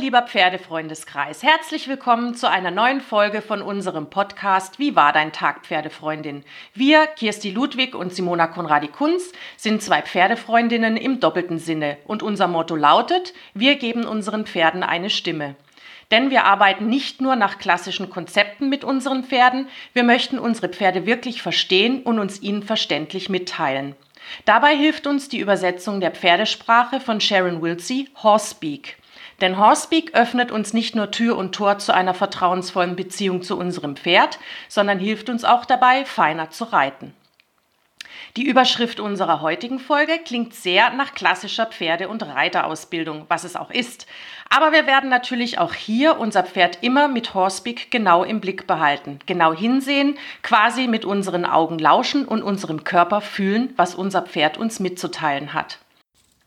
Lieber Pferdefreundeskreis. Herzlich willkommen zu einer neuen Folge von unserem Podcast Wie war dein Tag, Pferdefreundin? Wir, Kirsti Ludwig und Simona Konradi-Kunz, sind zwei Pferdefreundinnen im doppelten Sinne und unser Motto lautet, wir geben unseren Pferden eine Stimme. Denn wir arbeiten nicht nur nach klassischen Konzepten mit unseren Pferden, wir möchten unsere Pferde wirklich verstehen und uns ihnen verständlich mitteilen. Dabei hilft uns die Übersetzung der Pferdesprache von Sharon Wilsey, Horsepeak. Denn Horsepeak öffnet uns nicht nur Tür und Tor zu einer vertrauensvollen Beziehung zu unserem Pferd, sondern hilft uns auch dabei, feiner zu reiten. Die Überschrift unserer heutigen Folge klingt sehr nach klassischer Pferde- und Reiterausbildung, was es auch ist. Aber wir werden natürlich auch hier unser Pferd immer mit Horsepeak genau im Blick behalten, genau hinsehen, quasi mit unseren Augen lauschen und unserem Körper fühlen, was unser Pferd uns mitzuteilen hat.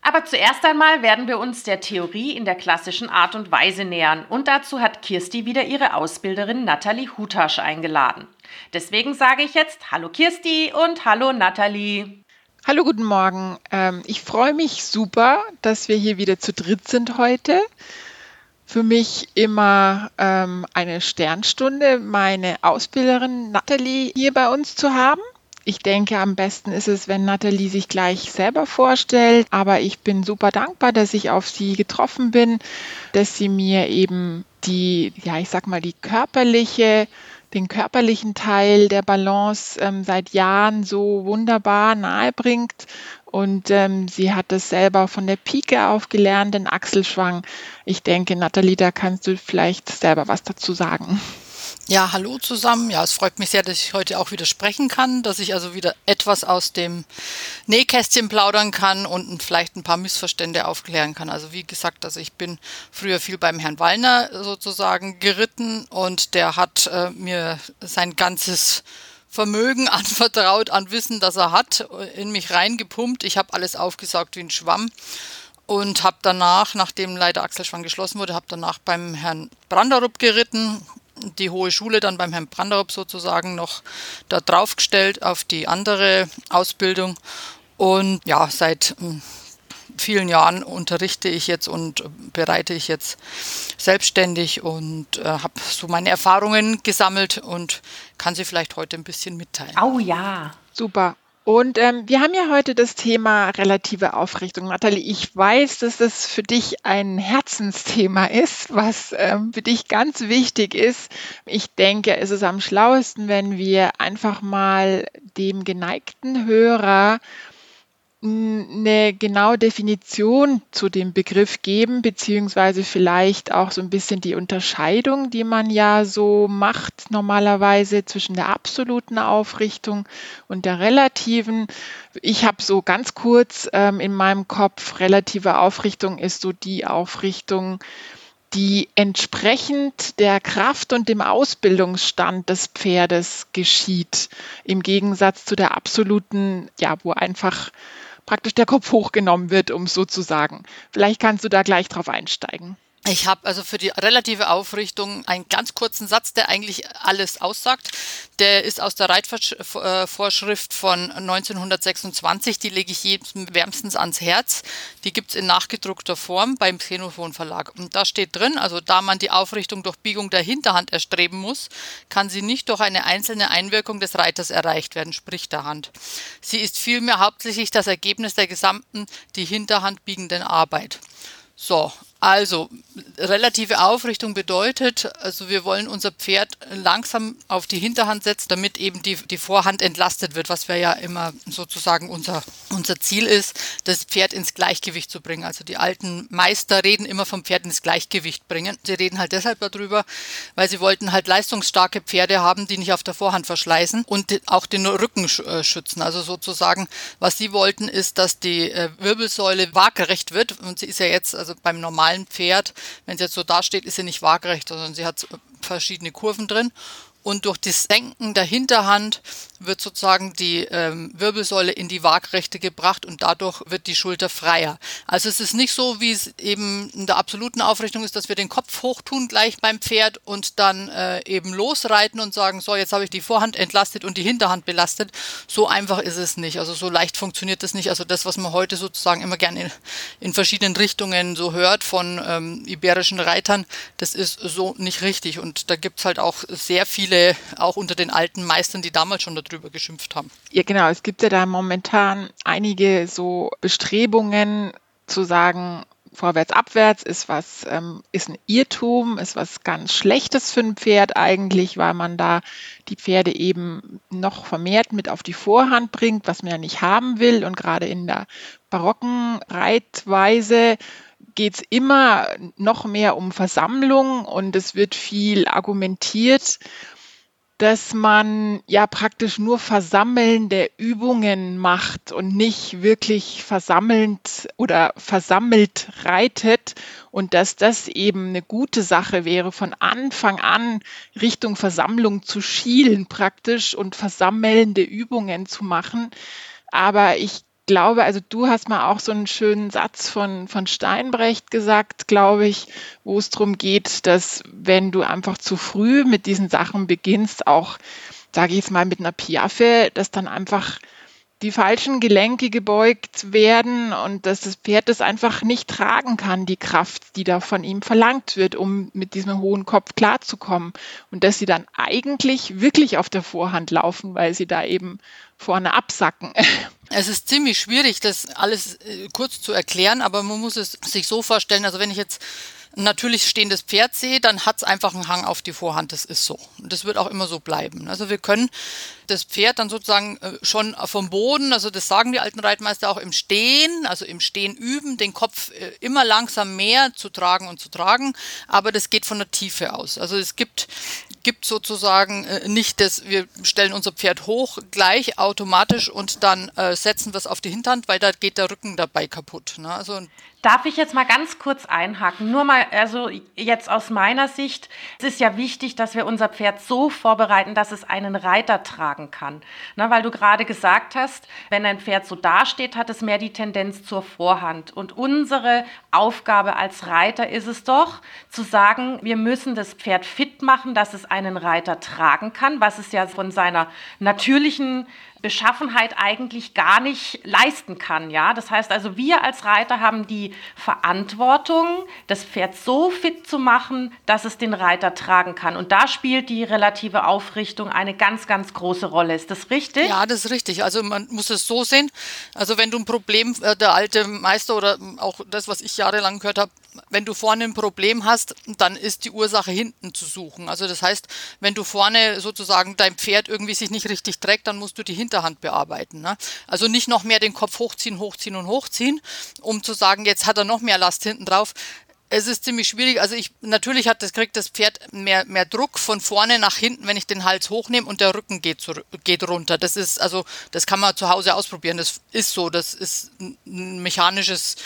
Aber zuerst einmal werden wir uns der Theorie in der klassischen Art und Weise nähern. Und dazu hat Kirsti wieder ihre Ausbilderin Nathalie Hutasch eingeladen. Deswegen sage ich jetzt Hallo Kirsti und Hallo Nathalie. Hallo, guten Morgen. Ähm, ich freue mich super, dass wir hier wieder zu dritt sind heute. Für mich immer ähm, eine Sternstunde, meine Ausbilderin Nathalie hier bei uns zu haben. Ich denke, am besten ist es, wenn Nathalie sich gleich selber vorstellt. Aber ich bin super dankbar, dass ich auf sie getroffen bin, dass sie mir eben die, ja, ich sag mal, die körperliche, den körperlichen Teil der Balance ähm, seit Jahren so wunderbar nahe bringt. Und ähm, sie hat das selber von der Pike auf gelernt, den Achselschwang. Ich denke, Nathalie, da kannst du vielleicht selber was dazu sagen. Ja, hallo zusammen. Ja, es freut mich sehr, dass ich heute auch wieder sprechen kann, dass ich also wieder etwas aus dem Nähkästchen plaudern kann und vielleicht ein paar Missverstände aufklären kann. Also wie gesagt, also ich bin früher viel beim Herrn Wallner sozusagen geritten und der hat äh, mir sein ganzes Vermögen anvertraut, an Wissen, das er hat, in mich reingepumpt. Ich habe alles aufgesaugt wie ein Schwamm und habe danach, nachdem leider Axelschwang geschlossen wurde, habe danach beim Herrn Branderup geritten die hohe Schule dann beim Herrn Branderup sozusagen noch da draufgestellt auf die andere Ausbildung. Und ja, seit hm, vielen Jahren unterrichte ich jetzt und bereite ich jetzt selbstständig und äh, habe so meine Erfahrungen gesammelt und kann sie vielleicht heute ein bisschen mitteilen. Oh ja. Super. Und ähm, wir haben ja heute das Thema relative Aufrichtung. Nathalie, ich weiß, dass das für dich ein Herzensthema ist, was ähm, für dich ganz wichtig ist. Ich denke, es ist am schlauesten, wenn wir einfach mal dem geneigten Hörer eine genaue Definition zu dem Begriff geben, beziehungsweise vielleicht auch so ein bisschen die Unterscheidung, die man ja so macht normalerweise zwischen der absoluten Aufrichtung und der relativen. Ich habe so ganz kurz ähm, in meinem Kopf, relative Aufrichtung ist so die Aufrichtung, die entsprechend der Kraft und dem Ausbildungsstand des Pferdes geschieht, im Gegensatz zu der absoluten, ja, wo einfach praktisch der Kopf hochgenommen wird, um es so zu sagen. Vielleicht kannst du da gleich drauf einsteigen. Ich habe also für die relative Aufrichtung einen ganz kurzen Satz, der eigentlich alles aussagt. Der ist aus der Reitvorschrift von 1926. Die lege ich jedem wärmstens ans Herz. Die gibt's in nachgedruckter Form beim Xenophon Verlag. Und da steht drin, also da man die Aufrichtung durch Biegung der Hinterhand erstreben muss, kann sie nicht durch eine einzelne Einwirkung des Reiters erreicht werden, sprich der Hand. Sie ist vielmehr hauptsächlich das Ergebnis der gesamten die Hinterhand biegenden Arbeit. So, also, relative Aufrichtung bedeutet, also wir wollen unser Pferd langsam auf die Hinterhand setzen, damit eben die, die Vorhand entlastet wird, was wir ja immer sozusagen unser, unser Ziel ist, das Pferd ins Gleichgewicht zu bringen. Also die alten Meister reden immer vom Pferd ins Gleichgewicht bringen. Sie reden halt deshalb darüber, weil sie wollten halt leistungsstarke Pferde haben, die nicht auf der Vorhand verschleißen und auch den Rücken äh, schützen. Also sozusagen, was sie wollten, ist, dass die äh, Wirbelsäule waagerecht wird und sie ist ja jetzt also beim normalen normalen Pferd, wenn es jetzt so dasteht, ist sie nicht waagerecht, sondern sie hat verschiedene Kurven drin. Und durch das Senken der Hinterhand wird sozusagen die ähm, Wirbelsäule in die Waagrechte gebracht und dadurch wird die Schulter freier. Also es ist nicht so, wie es eben in der absoluten Aufrichtung ist, dass wir den Kopf hochtun gleich beim Pferd und dann äh, eben losreiten und sagen, so jetzt habe ich die Vorhand entlastet und die Hinterhand belastet. So einfach ist es nicht. Also so leicht funktioniert das nicht. Also das, was man heute sozusagen immer gerne in, in verschiedenen Richtungen so hört von ähm, iberischen Reitern, das ist so nicht richtig. Und da gibt es halt auch sehr viele, auch unter den alten Meistern, die damals schon darüber geschimpft haben. Ja, genau. Es gibt ja da momentan einige so Bestrebungen zu sagen, vorwärts, abwärts ist was, ähm, ist ein Irrtum, ist was ganz Schlechtes für ein Pferd eigentlich, weil man da die Pferde eben noch vermehrt mit auf die Vorhand bringt, was man ja nicht haben will. Und gerade in der barocken Reitweise geht es immer noch mehr um Versammlung und es wird viel argumentiert dass man ja praktisch nur versammelnde Übungen macht und nicht wirklich versammelnd oder versammelt reitet und dass das eben eine gute Sache wäre, von Anfang an Richtung Versammlung zu schielen praktisch und versammelnde Übungen zu machen. Aber ich glaube, also du hast mal auch so einen schönen Satz von, von Steinbrecht gesagt, glaube ich, wo es darum geht, dass wenn du einfach zu früh mit diesen Sachen beginnst, auch, sage ich jetzt mal, mit einer Piaffe, dass dann einfach die falschen Gelenke gebeugt werden und dass das Pferd das einfach nicht tragen kann, die Kraft, die da von ihm verlangt wird, um mit diesem hohen Kopf klarzukommen. Und dass sie dann eigentlich wirklich auf der Vorhand laufen, weil sie da eben vorne absacken. Es ist ziemlich schwierig, das alles äh, kurz zu erklären, aber man muss es sich so vorstellen, also wenn ich jetzt natürlich stehendes Pferd sehe, dann hat es einfach einen Hang auf die Vorhand. Das ist so. Und das wird auch immer so bleiben. Also wir können das Pferd dann sozusagen äh, schon vom Boden, also das sagen die alten Reitmeister auch im Stehen, also im Stehen üben, den Kopf äh, immer langsam mehr zu tragen und zu tragen, aber das geht von der Tiefe aus. Also es gibt gibt sozusagen äh, nicht das, wir stellen unser Pferd hoch gleich automatisch und dann setzen wir es auf die Hinterhand, weil da geht der Rücken dabei kaputt. Ne? Also Darf ich jetzt mal ganz kurz einhaken? Nur mal, also jetzt aus meiner Sicht, es ist ja wichtig, dass wir unser Pferd so vorbereiten, dass es einen Reiter tragen kann. Na, weil du gerade gesagt hast, wenn ein Pferd so dasteht, hat es mehr die Tendenz zur Vorhand. Und unsere Aufgabe als Reiter ist es doch, zu sagen, wir müssen das Pferd fit machen, dass es einen Reiter tragen kann, was es ja von seiner natürlichen Beschaffenheit eigentlich gar nicht leisten kann. Ja? Das heißt also, wir als Reiter haben die Verantwortung, das Pferd so fit zu machen, dass es den Reiter tragen kann. Und da spielt die relative Aufrichtung eine ganz, ganz große Rolle. Ist das richtig? Ja, das ist richtig. Also man muss es so sehen. Also wenn du ein Problem, äh, der alte Meister oder auch das, was ich jahrelang gehört habe, wenn du vorne ein Problem hast, dann ist die Ursache hinten zu suchen. Also das heißt, wenn du vorne sozusagen dein Pferd irgendwie sich nicht richtig trägt, dann musst du die Hinterhand bearbeiten. Ne? Also nicht noch mehr den Kopf hochziehen, hochziehen und hochziehen, um zu sagen, jetzt hat er noch mehr Last hinten drauf. Es ist ziemlich schwierig. Also ich natürlich hat das kriegt das Pferd mehr mehr Druck von vorne nach hinten, wenn ich den Hals hochnehme und der Rücken geht geht runter. Das ist also das kann man zu Hause ausprobieren. Das ist so. Das ist ein mechanisches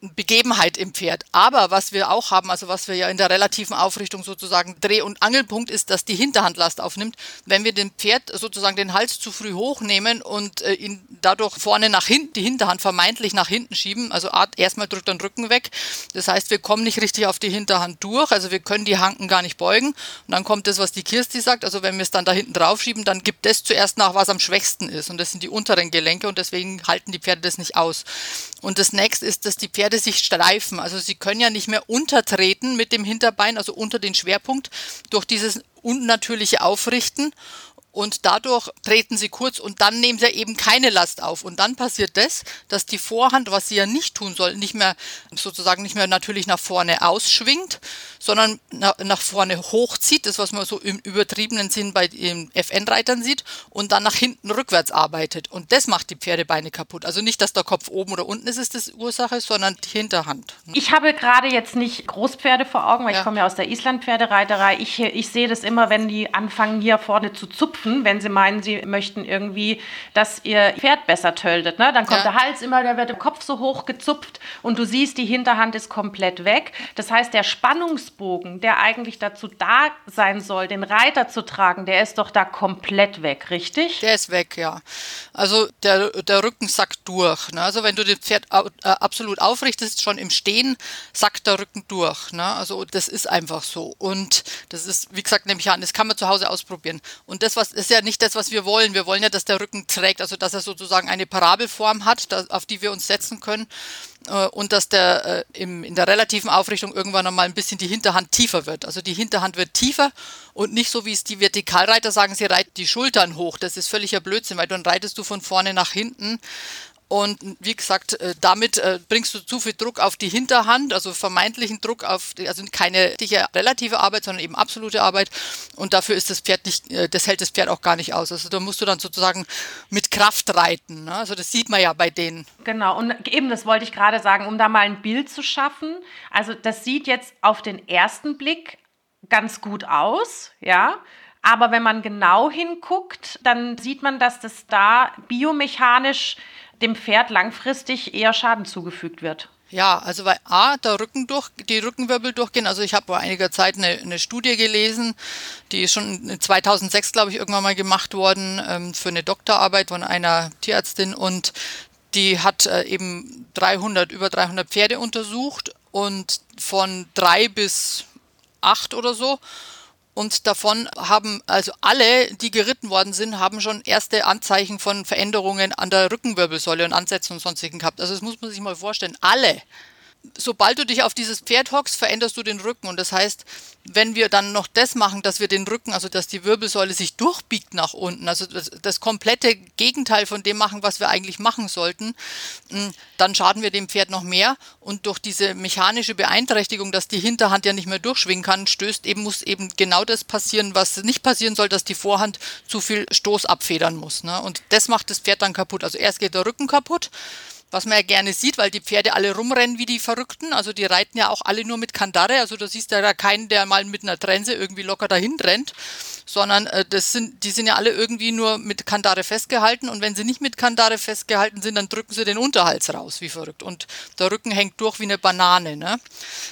Begebenheit im Pferd. Aber was wir auch haben, also was wir ja in der relativen Aufrichtung sozusagen Dreh- und Angelpunkt ist, dass die Hinterhand Last aufnimmt. Wenn wir dem Pferd sozusagen den Hals zu früh hochnehmen und äh, ihn dadurch vorne nach hinten, die Hinterhand vermeintlich nach hinten schieben, also erstmal drückt den Rücken weg. Das heißt, wir kommen nicht richtig auf die Hinterhand durch, also wir können die Hanken gar nicht beugen. Und dann kommt das, was die Kirsti sagt, also wenn wir es dann da hinten drauf schieben, dann gibt das zuerst nach, was am schwächsten ist. Und das sind die unteren Gelenke und deswegen halten die Pferde das nicht aus. Und das nächste ist, dass die Pferde Pferde sich streifen. Also sie können ja nicht mehr untertreten mit dem Hinterbein, also unter den Schwerpunkt, durch dieses unnatürliche Aufrichten und dadurch treten sie kurz und dann nehmen sie eben keine Last auf. Und dann passiert das, dass die Vorhand, was sie ja nicht tun soll, nicht mehr sozusagen nicht mehr natürlich nach vorne ausschwingt, sondern nach vorne hochzieht, das was man so im übertriebenen Sinn bei den FN-Reitern sieht, und dann nach hinten rückwärts arbeitet. Und das macht die Pferdebeine kaputt. Also nicht, dass der Kopf oben oder unten ist, ist das Ursache, sondern die Hinterhand. Ich habe gerade jetzt nicht Großpferde vor Augen, weil ja. ich komme ja aus der Island-Pferdereiterei. Ich, ich sehe das immer, wenn die anfangen, hier vorne zu zupfen zupfen, wenn sie meinen, sie möchten irgendwie, dass ihr Pferd besser töltet. Ne? Dann kommt ja. der Hals immer, da wird der Kopf so hoch gezupft und du siehst, die Hinterhand ist komplett weg. Das heißt, der Spannungsbogen, der eigentlich dazu da sein soll, den Reiter zu tragen, der ist doch da komplett weg, richtig? Der ist weg, ja. Also der, der Rücken sackt durch. Ne? Also wenn du das Pferd äh, absolut aufrichtest, schon im Stehen, sackt der Rücken durch. Ne? Also das ist einfach so. Und das ist, wie gesagt, nehme ich an, das kann man zu Hause ausprobieren. Und das was, ist ja nicht das, was wir wollen. Wir wollen ja, dass der Rücken trägt, also dass er sozusagen eine Parabelform hat, auf die wir uns setzen können äh, und dass der äh, im, in der relativen Aufrichtung irgendwann einmal ein bisschen die Hinterhand tiefer wird. Also die Hinterhand wird tiefer und nicht so, wie es die Vertikalreiter sagen, sie reiten die Schultern hoch. Das ist völliger Blödsinn, weil dann reitest du von vorne nach hinten und wie gesagt, äh, damit äh, bringst du zu viel Druck auf die Hinterhand, also vermeintlichen Druck auf, also keine relative Arbeit, sondern eben absolute Arbeit. Und dafür ist das Pferd nicht, äh, das hält das Pferd auch gar nicht aus. Also da musst du dann sozusagen mit Kraft reiten. Ne? Also das sieht man ja bei denen. Genau, und eben das wollte ich gerade sagen, um da mal ein Bild zu schaffen. Also das sieht jetzt auf den ersten Blick ganz gut aus, ja. Aber wenn man genau hinguckt, dann sieht man, dass das da biomechanisch dem Pferd langfristig eher Schaden zugefügt wird. Ja, also weil A, der Rücken durch, die Rückenwirbel durchgehen. Also ich habe vor einiger Zeit eine, eine, Studie gelesen, die ist schon 2006, glaube ich, irgendwann mal gemacht worden ähm, für eine Doktorarbeit von einer Tierärztin und die hat äh, eben 300, über 300 Pferde untersucht und von drei bis acht oder so und davon haben also alle, die geritten worden sind, haben schon erste Anzeichen von Veränderungen an der Rückenwirbelsäule und Ansätzen und sonstigen gehabt. Also das muss man sich mal vorstellen. Alle sobald du dich auf dieses Pferd hockst, veränderst du den Rücken. Und das heißt, wenn wir dann noch das machen, dass wir den Rücken, also dass die Wirbelsäule sich durchbiegt nach unten, also das, das komplette Gegenteil von dem machen, was wir eigentlich machen sollten, hm, dann schaden wir dem Pferd noch mehr. Und durch diese mechanische Beeinträchtigung, dass die Hinterhand ja nicht mehr durchschwingen kann, stößt eben, muss eben genau das passieren, was nicht passieren soll, dass die Vorhand zu viel Stoß abfedern muss. Ne? Und das macht das Pferd dann kaputt. Also erst geht der Rücken kaputt was man ja gerne sieht, weil die Pferde alle rumrennen wie die Verrückten. Also die reiten ja auch alle nur mit Kandare. Also da siehst du ja keinen, der mal mit einer Trense irgendwie locker dahin rennt, sondern äh, das sind, die sind ja alle irgendwie nur mit Kandare festgehalten. Und wenn sie nicht mit Kandare festgehalten sind, dann drücken sie den Unterhals raus, wie verrückt. Und der Rücken hängt durch wie eine Banane. Ne?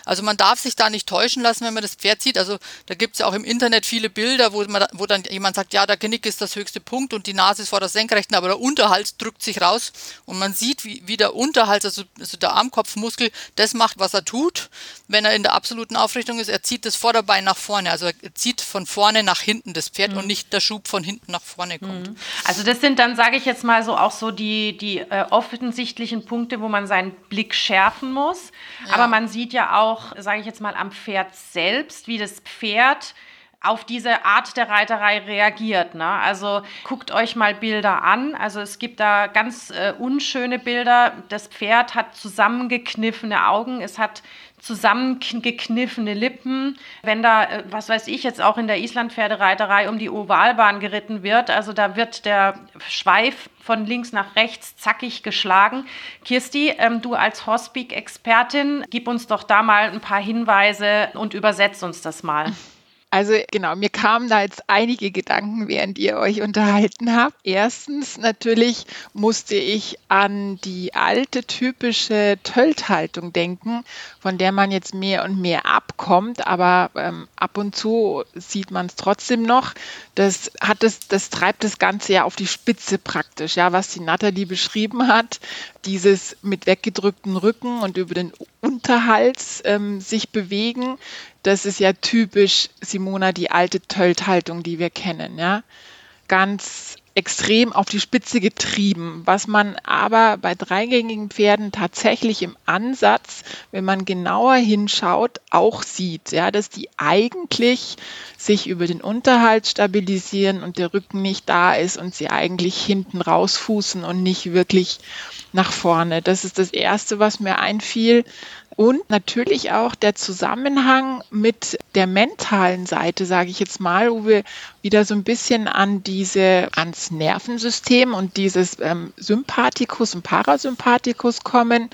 Also man darf sich da nicht täuschen lassen, wenn man das Pferd sieht. Also da gibt es ja auch im Internet viele Bilder, wo, man, wo dann jemand sagt, ja, der Genick ist das höchste Punkt und die Nase ist vor der Senkrechten, aber der Unterhals drückt sich raus und man sieht, wie, wie der Unterhals, also, also der Armkopfmuskel, das macht, was er tut. Wenn er in der absoluten Aufrichtung ist, er zieht das Vorderbein nach vorne. Also er zieht von vorne nach hinten das Pferd mhm. und nicht der Schub von hinten nach vorne kommt. Mhm. Also das sind dann, sage ich jetzt mal so, auch so die, die äh, offensichtlichen Punkte, wo man seinen Blick schärfen muss. Ja. Aber man sieht ja auch, sage ich jetzt mal, am Pferd selbst, wie das Pferd auf diese Art der Reiterei reagiert. Ne? Also guckt euch mal Bilder an. Also es gibt da ganz äh, unschöne Bilder. Das Pferd hat zusammengekniffene Augen, es hat zusammengekniffene Lippen. Wenn da, äh, was weiß ich, jetzt auch in der Islandpferdereiterei um die Ovalbahn geritten wird, also da wird der Schweif von links nach rechts zackig geschlagen. Kirsti, ähm, du als Horspeak-Expertin, gib uns doch da mal ein paar Hinweise und übersetzt uns das mal. Also genau, mir kamen da jetzt einige Gedanken, während ihr euch unterhalten habt. Erstens natürlich musste ich an die alte typische Tölthaltung denken, von der man jetzt mehr und mehr abkommt, aber ähm, ab und zu sieht man es trotzdem noch. Das hat es, das treibt das Ganze ja auf die Spitze praktisch, ja, was die Nathalie beschrieben hat, dieses mit weggedrückten Rücken und über den Unterhals ähm, sich bewegen das ist ja typisch, Simona, die alte Tölthaltung, die wir kennen, ja. Ganz extrem auf die Spitze getrieben, was man aber bei dreigängigen Pferden tatsächlich im Ansatz, wenn man genauer hinschaut, auch sieht, ja, dass die eigentlich sich über den Unterhalt stabilisieren und der Rücken nicht da ist und sie eigentlich hinten rausfußen und nicht wirklich nach vorne. Das ist das Erste, was mir einfiel. Und natürlich auch der Zusammenhang mit der mentalen Seite, sage ich jetzt mal, wo wir wieder so ein bisschen an diese, ans Nervensystem und dieses ähm, Sympathikus und Parasympathikus kommen,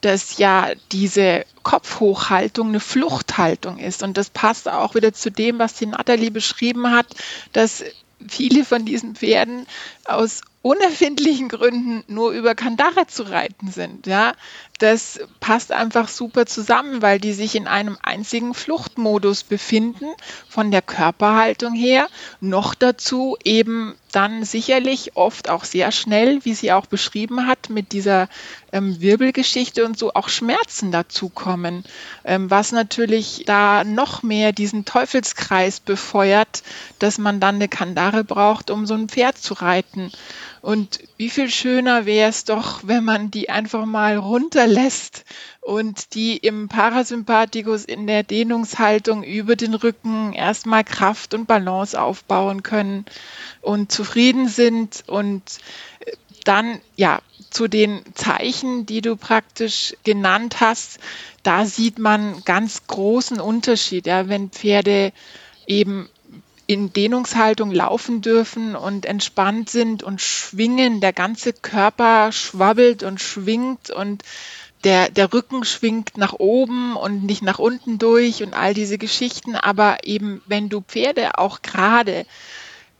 dass ja diese Kopfhochhaltung eine Fluchthaltung ist. Und das passt auch wieder zu dem, was die Nathalie beschrieben hat, dass viele von diesen Pferden aus unerfindlichen Gründen nur über Kandare zu reiten sind. Ja, das passt einfach super zusammen, weil die sich in einem einzigen Fluchtmodus befinden, von der Körperhaltung her. Noch dazu eben dann sicherlich oft auch sehr schnell, wie sie auch beschrieben hat, mit dieser ähm, Wirbelgeschichte und so auch Schmerzen dazukommen, ähm, was natürlich da noch mehr diesen Teufelskreis befeuert, dass man dann eine Kandare braucht, um so ein Pferd zu reiten. Und wie viel schöner wäre es doch, wenn man die einfach mal runterlässt und die im Parasympathikus in der Dehnungshaltung über den Rücken erstmal Kraft und Balance aufbauen können und zufrieden sind und äh, dann ja zu den Zeichen, die du praktisch genannt hast, da sieht man ganz großen Unterschied, ja, wenn Pferde eben in Dehnungshaltung laufen dürfen und entspannt sind und schwingen. Der ganze Körper schwabbelt und schwingt und der, der Rücken schwingt nach oben und nicht nach unten durch und all diese Geschichten. Aber eben, wenn du Pferde auch gerade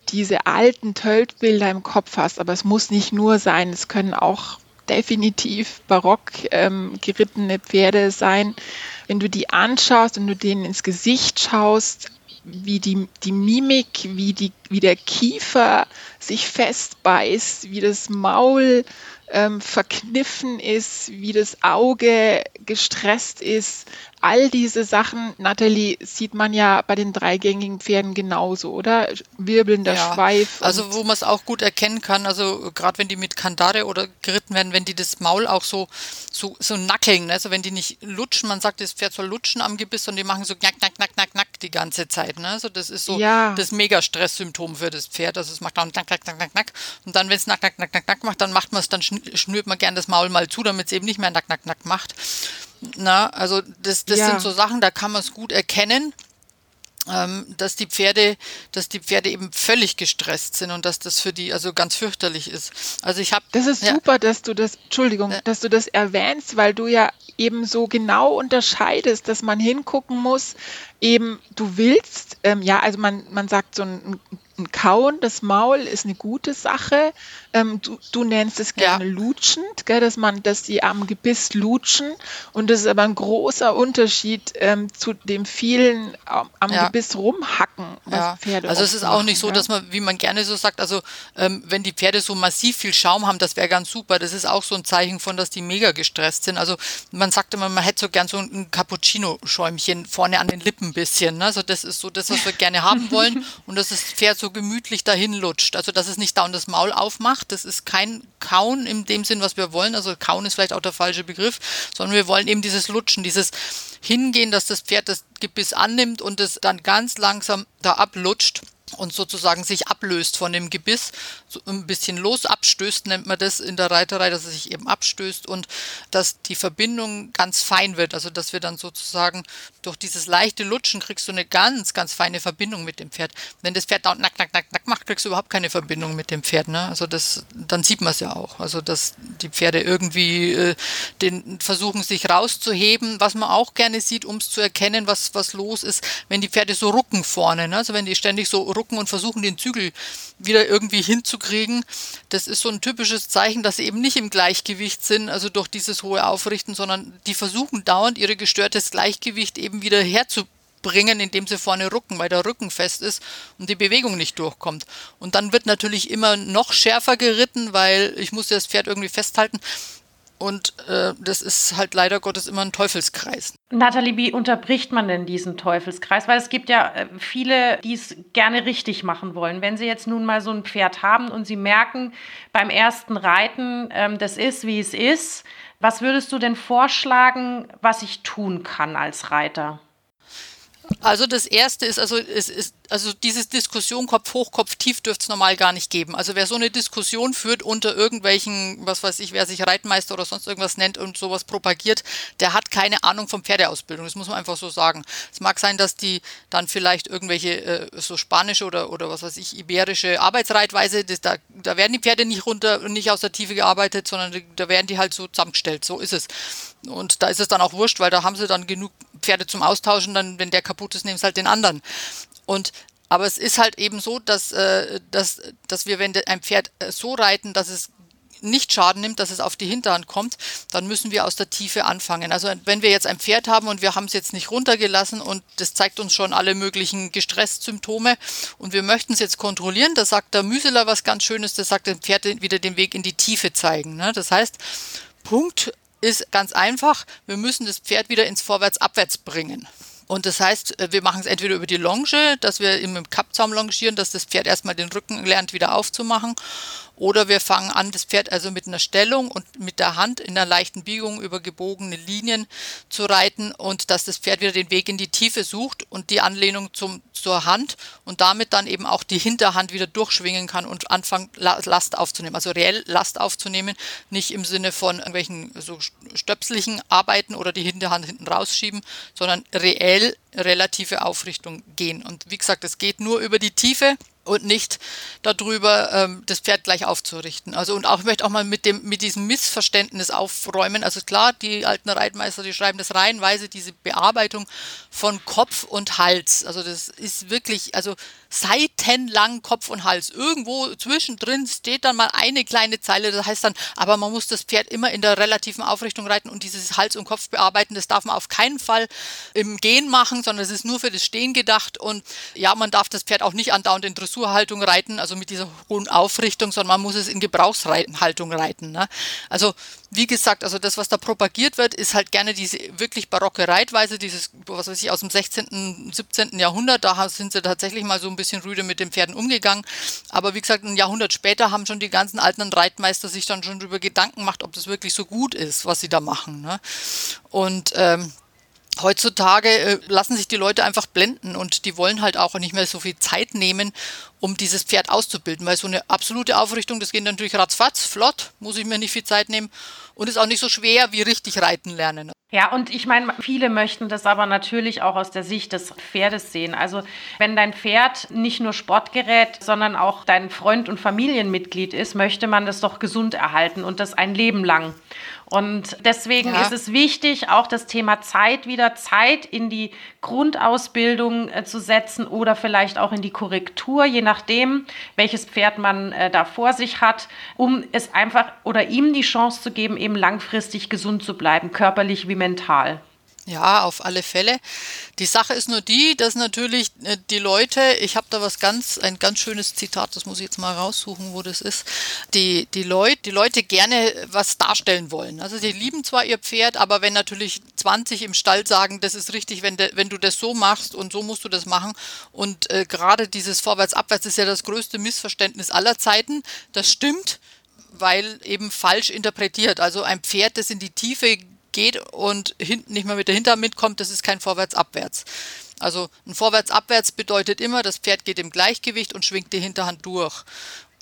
diese alten Töltbilder im Kopf hast, aber es muss nicht nur sein, es können auch definitiv barock ähm, gerittene Pferde sein. Wenn du die anschaust und du denen ins Gesicht schaust, wie die, die Mimik, wie, die, wie der Kiefer sich festbeißt, wie das Maul ähm, verkniffen ist, wie das Auge gestresst ist. All diese Sachen, Natalie, sieht man ja bei den dreigängigen Pferden genauso, oder? Wirbelnder ja, Schweif. Also wo man es auch gut erkennen kann, also gerade wenn die mit Kandare oder geritten werden, wenn die das Maul auch so, so, so nackeln, ne? also wenn die nicht lutschen, man sagt, das Pferd soll lutschen am Gebiss und die machen so knack, knack, knack, knack, knack die ganze Zeit. Ne? Also das ist so ja. das Mega-Stresssymptom für das Pferd. Also es macht auch knack, knack, knack, knack, knack. Und dann, wenn es knack, knack, knack, knack, knack macht, dann macht man es dann schnürt man gern das Maul mal zu, damit es eben nicht mehr nack, nack, nack macht. Na, also das, das ja. sind so Sachen, da kann man es gut erkennen. Ähm, dass die Pferde, dass die Pferde eben völlig gestresst sind und dass das für die also ganz fürchterlich ist. Also ich habe. Das ist ja, super, dass du das, Entschuldigung, äh, dass du das erwähnst, weil du ja eben so genau unterscheidest, dass man hingucken muss, eben du willst, ähm, ja, also man, man sagt so ein, ein Kauen, das Maul ist eine gute Sache. Ähm, du, du, nennst es gerne ja. lutschend, gell, dass man, dass die am Gebiss lutschen. Und das ist aber ein großer Unterschied ähm, zu dem vielen am, am ja. Gebiss rumhacken, was ja. Pferde Also es ist auch nicht so, dass man, wie man gerne so sagt, also ähm, wenn die Pferde so massiv viel Schaum haben, das wäre ganz super. Das ist auch so ein Zeichen von, dass die mega gestresst sind. Also man sagt immer, man hätte so gern so ein Cappuccino-Schäumchen vorne an den Lippen ein bisschen. Ne? Also das ist so das, was wir gerne haben wollen. Und dass das Pferd so gemütlich dahin lutscht. Also dass es nicht dauernd das Maul aufmacht das ist kein Kauen in dem Sinn, was wir wollen. Also Kauen ist vielleicht auch der falsche Begriff, sondern wir wollen eben dieses Lutschen, dieses Hingehen, dass das Pferd das Gebiss annimmt und es dann ganz langsam da ablutscht und sozusagen sich ablöst von dem Gebiss, so ein bisschen los abstößt, nennt man das in der Reiterei, dass es sich eben abstößt und dass die Verbindung ganz fein wird. Also dass wir dann sozusagen durch dieses leichte Lutschen kriegst du eine ganz, ganz feine Verbindung mit dem Pferd. Wenn das Pferd da nack, nack, nack, nack macht, kriegst du überhaupt keine Verbindung mit dem Pferd. Ne? Also das, dann sieht man es ja auch. Also dass die Pferde irgendwie äh, den versuchen, sich rauszuheben, was man auch gerne sieht, um es zu erkennen, was, was los ist, wenn die Pferde so rucken vorne. Ne? Also wenn die ständig so rucken und versuchen, den Zügel wieder irgendwie hinzukriegen. Das ist so ein typisches Zeichen, dass sie eben nicht im Gleichgewicht sind, also durch dieses hohe Aufrichten, sondern die versuchen dauernd ihre gestörtes Gleichgewicht eben wieder herzubringen, indem sie vorne rucken, weil der Rücken fest ist und die Bewegung nicht durchkommt. Und dann wird natürlich immer noch schärfer geritten, weil ich muss das Pferd irgendwie festhalten. Und äh, das ist halt leider Gottes immer ein Teufelskreis. Nathalie, wie unterbricht man denn diesen Teufelskreis? Weil es gibt ja äh, viele, die es gerne richtig machen wollen. Wenn sie jetzt nun mal so ein Pferd haben und sie merken beim ersten Reiten, ähm, das ist, wie es ist, was würdest du denn vorschlagen, was ich tun kann als Reiter? Also das erste ist, also es ist, also diese Diskussion Kopf hoch, Kopf tief dürfte es normal gar nicht geben. Also wer so eine Diskussion führt unter irgendwelchen, was weiß ich, wer sich Reitmeister oder sonst irgendwas nennt und sowas propagiert, der hat keine Ahnung von Pferdeausbildung. Das muss man einfach so sagen. Es mag sein, dass die dann vielleicht irgendwelche äh, so spanische oder, oder was weiß ich, iberische Arbeitsreitweise, das, da, da werden die Pferde nicht runter, nicht aus der Tiefe gearbeitet, sondern da werden die halt so zusammengestellt. So ist es. Und da ist es dann auch wurscht, weil da haben sie dann genug Pferde zum Austauschen, dann, wenn der kaputt ist, nehmen sie halt den anderen. Und Aber es ist halt eben so, dass, äh, dass, dass wir, wenn ein Pferd äh, so reiten, dass es nicht Schaden nimmt, dass es auf die Hinterhand kommt, dann müssen wir aus der Tiefe anfangen. Also wenn wir jetzt ein Pferd haben und wir haben es jetzt nicht runtergelassen und das zeigt uns schon alle möglichen Gestressymptome und wir möchten es jetzt kontrollieren, da sagt der Müseler was ganz Schönes, der sagt dem Pferd wieder den Weg in die Tiefe zeigen. Ne? Das heißt, Punkt ist ganz einfach, wir müssen das Pferd wieder ins Vorwärts-Abwärts bringen. Und das heißt, wir machen es entweder über die Longe, dass wir im Kappzaum longieren, dass das Pferd erstmal den Rücken lernt, wieder aufzumachen. Oder wir fangen an, das Pferd also mit einer Stellung und mit der Hand in einer leichten Biegung über gebogene Linien zu reiten und dass das Pferd wieder den Weg in die Tiefe sucht und die Anlehnung zum, zur Hand und damit dann eben auch die Hinterhand wieder durchschwingen kann und anfangen, Last aufzunehmen. Also reell Last aufzunehmen, nicht im Sinne von irgendwelchen so stöpslichen Arbeiten oder die Hinterhand hinten rausschieben, sondern reell relative Aufrichtung gehen. Und wie gesagt, es geht nur über die Tiefe und nicht darüber, ähm, das Pferd gleich aufzurichten. Also und auch ich möchte auch mal mit dem mit diesem Missverständnis aufräumen. Also klar, die alten Reitmeister, die schreiben das reihenweise diese Bearbeitung von Kopf und Hals. Also das ist wirklich, also seitenlang Kopf und Hals. Irgendwo zwischendrin steht dann mal eine kleine Zeile. Das heißt dann, aber man muss das Pferd immer in der relativen Aufrichtung reiten und dieses Hals und Kopf bearbeiten. Das darf man auf keinen Fall im Gehen machen, sondern es ist nur für das Stehen gedacht. Und ja, man darf das Pferd auch nicht andauernd in Dressurhaltung reiten, also mit dieser hohen Aufrichtung, sondern man muss es in Gebrauchshaltung reiten. Ne? Also wie gesagt, also das, was da propagiert wird, ist halt gerne diese wirklich barocke Reitweise, dieses, was weiß ich, aus dem 16., 17. Jahrhundert. Da sind sie tatsächlich mal so ein bisschen rüde mit den Pferden umgegangen. Aber wie gesagt, ein Jahrhundert später haben schon die ganzen alten Reitmeister sich dann schon darüber Gedanken gemacht, ob das wirklich so gut ist, was sie da machen. Ne? Und ähm, heutzutage äh, lassen sich die Leute einfach blenden und die wollen halt auch nicht mehr so viel Zeit nehmen, um dieses Pferd auszubilden, weil so eine absolute Aufrichtung, das geht natürlich ratzfatz, flott, muss ich mir nicht viel Zeit nehmen und ist auch nicht so schwer wie richtig reiten lernen. Ja, und ich meine, viele möchten das aber natürlich auch aus der Sicht des Pferdes sehen. Also wenn dein Pferd nicht nur Sportgerät, sondern auch dein Freund und Familienmitglied ist, möchte man das doch gesund erhalten und das ein Leben lang. Und deswegen ja. ist es wichtig, auch das Thema Zeit wieder Zeit in die Grundausbildung äh, zu setzen oder vielleicht auch in die Korrektur, je nachdem, welches Pferd man äh, da vor sich hat, um es einfach oder ihm die Chance zu geben, eben langfristig gesund zu bleiben, körperlich wie mental. Ja, auf alle Fälle. Die Sache ist nur die, dass natürlich äh, die Leute, ich habe da was ganz, ein ganz schönes Zitat, das muss ich jetzt mal raussuchen, wo das ist, die, die, Leut, die Leute gerne was darstellen wollen. Also sie lieben zwar ihr Pferd, aber wenn natürlich 20 im Stall sagen, das ist richtig, wenn, de, wenn du das so machst und so musst du das machen und äh, gerade dieses Vorwärts-Abwärts ist ja das größte Missverständnis aller Zeiten, das stimmt, weil eben falsch interpretiert. Also ein Pferd, das in die Tiefe geht und hinten nicht mehr mit der Hinterhand mitkommt, das ist kein Vorwärts-Abwärts. Also ein Vorwärts-Abwärts bedeutet immer, das Pferd geht im Gleichgewicht und schwingt die Hinterhand durch.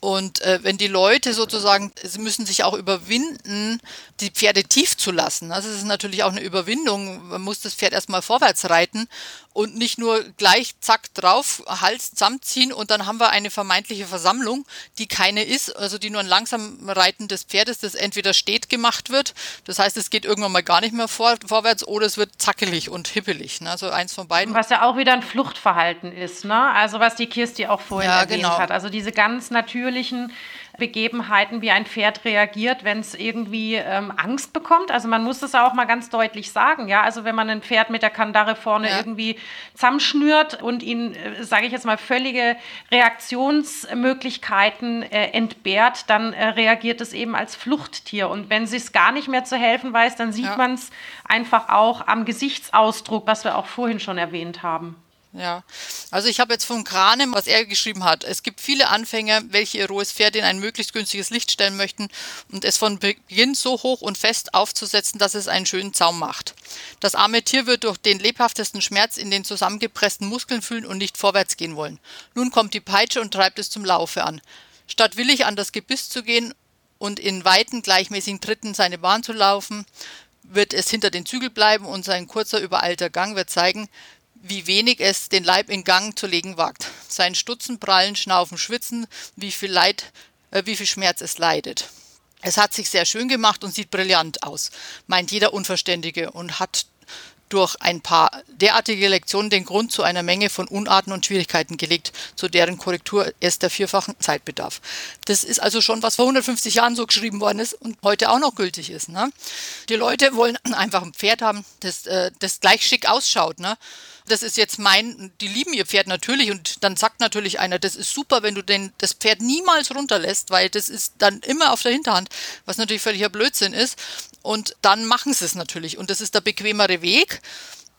Und äh, wenn die Leute sozusagen, sie müssen sich auch überwinden, die Pferde tief zu lassen. Also es ist natürlich auch eine Überwindung. Man muss das Pferd erstmal vorwärts reiten und nicht nur gleich zack drauf, Hals zusammenziehen und dann haben wir eine vermeintliche Versammlung, die keine ist, also die nur ein langsam Reiten des Pferdes, das entweder steht gemacht wird, das heißt, es geht irgendwann mal gar nicht mehr vor, vorwärts oder es wird zackelig und hippelig. Ne? Also eins von beiden. Was ja auch wieder ein Fluchtverhalten ist, ne? Also was die Kirsti auch vorhin ja, erwähnt genau. hat. Also diese ganz natürlichen Begebenheiten, wie ein Pferd reagiert, wenn es irgendwie ähm, Angst bekommt. Also man muss das auch mal ganz deutlich sagen. Ja, also wenn man ein Pferd mit der Kandare vorne ja. irgendwie zusammenschnürt und ihn, äh, sage ich jetzt mal, völlige Reaktionsmöglichkeiten äh, entbehrt, dann äh, reagiert es eben als Fluchttier. Und wenn sie es gar nicht mehr zu helfen weiß, dann sieht ja. man es einfach auch am Gesichtsausdruck, was wir auch vorhin schon erwähnt haben. Ja, also ich habe jetzt von Kranem, was er geschrieben hat. Es gibt viele Anfänger, welche ihr rohes Pferd in ein möglichst günstiges Licht stellen möchten und es von Beginn so hoch und fest aufzusetzen, dass es einen schönen Zaum macht. Das arme Tier wird durch den lebhaftesten Schmerz in den zusammengepressten Muskeln fühlen und nicht vorwärts gehen wollen. Nun kommt die Peitsche und treibt es zum Laufe an. Statt willig an das Gebiss zu gehen und in weiten, gleichmäßigen Tritten seine Bahn zu laufen, wird es hinter den Zügel bleiben und sein kurzer, übereilter Gang wird zeigen, wie wenig es den Leib in Gang zu legen wagt. Sein Stutzen, Prallen, Schnaufen, Schwitzen, wie viel Leid, äh, wie viel Schmerz es leidet. Es hat sich sehr schön gemacht und sieht brillant aus, meint jeder Unverständige und hat durch ein paar derartige Lektionen den Grund zu einer Menge von Unarten und Schwierigkeiten gelegt, zu deren Korrektur erst der vierfachen Zeit bedarf. Das ist also schon, was vor 150 Jahren so geschrieben worden ist und heute auch noch gültig ist. Ne? Die Leute wollen einfach ein Pferd haben, das, äh, das gleich schick ausschaut. Ne? Das ist jetzt mein, die lieben ihr Pferd natürlich und dann sagt natürlich einer, das ist super, wenn du den, das Pferd niemals runterlässt, weil das ist dann immer auf der Hinterhand, was natürlich völliger Blödsinn ist. Und dann machen sie es natürlich und das ist der bequemere Weg.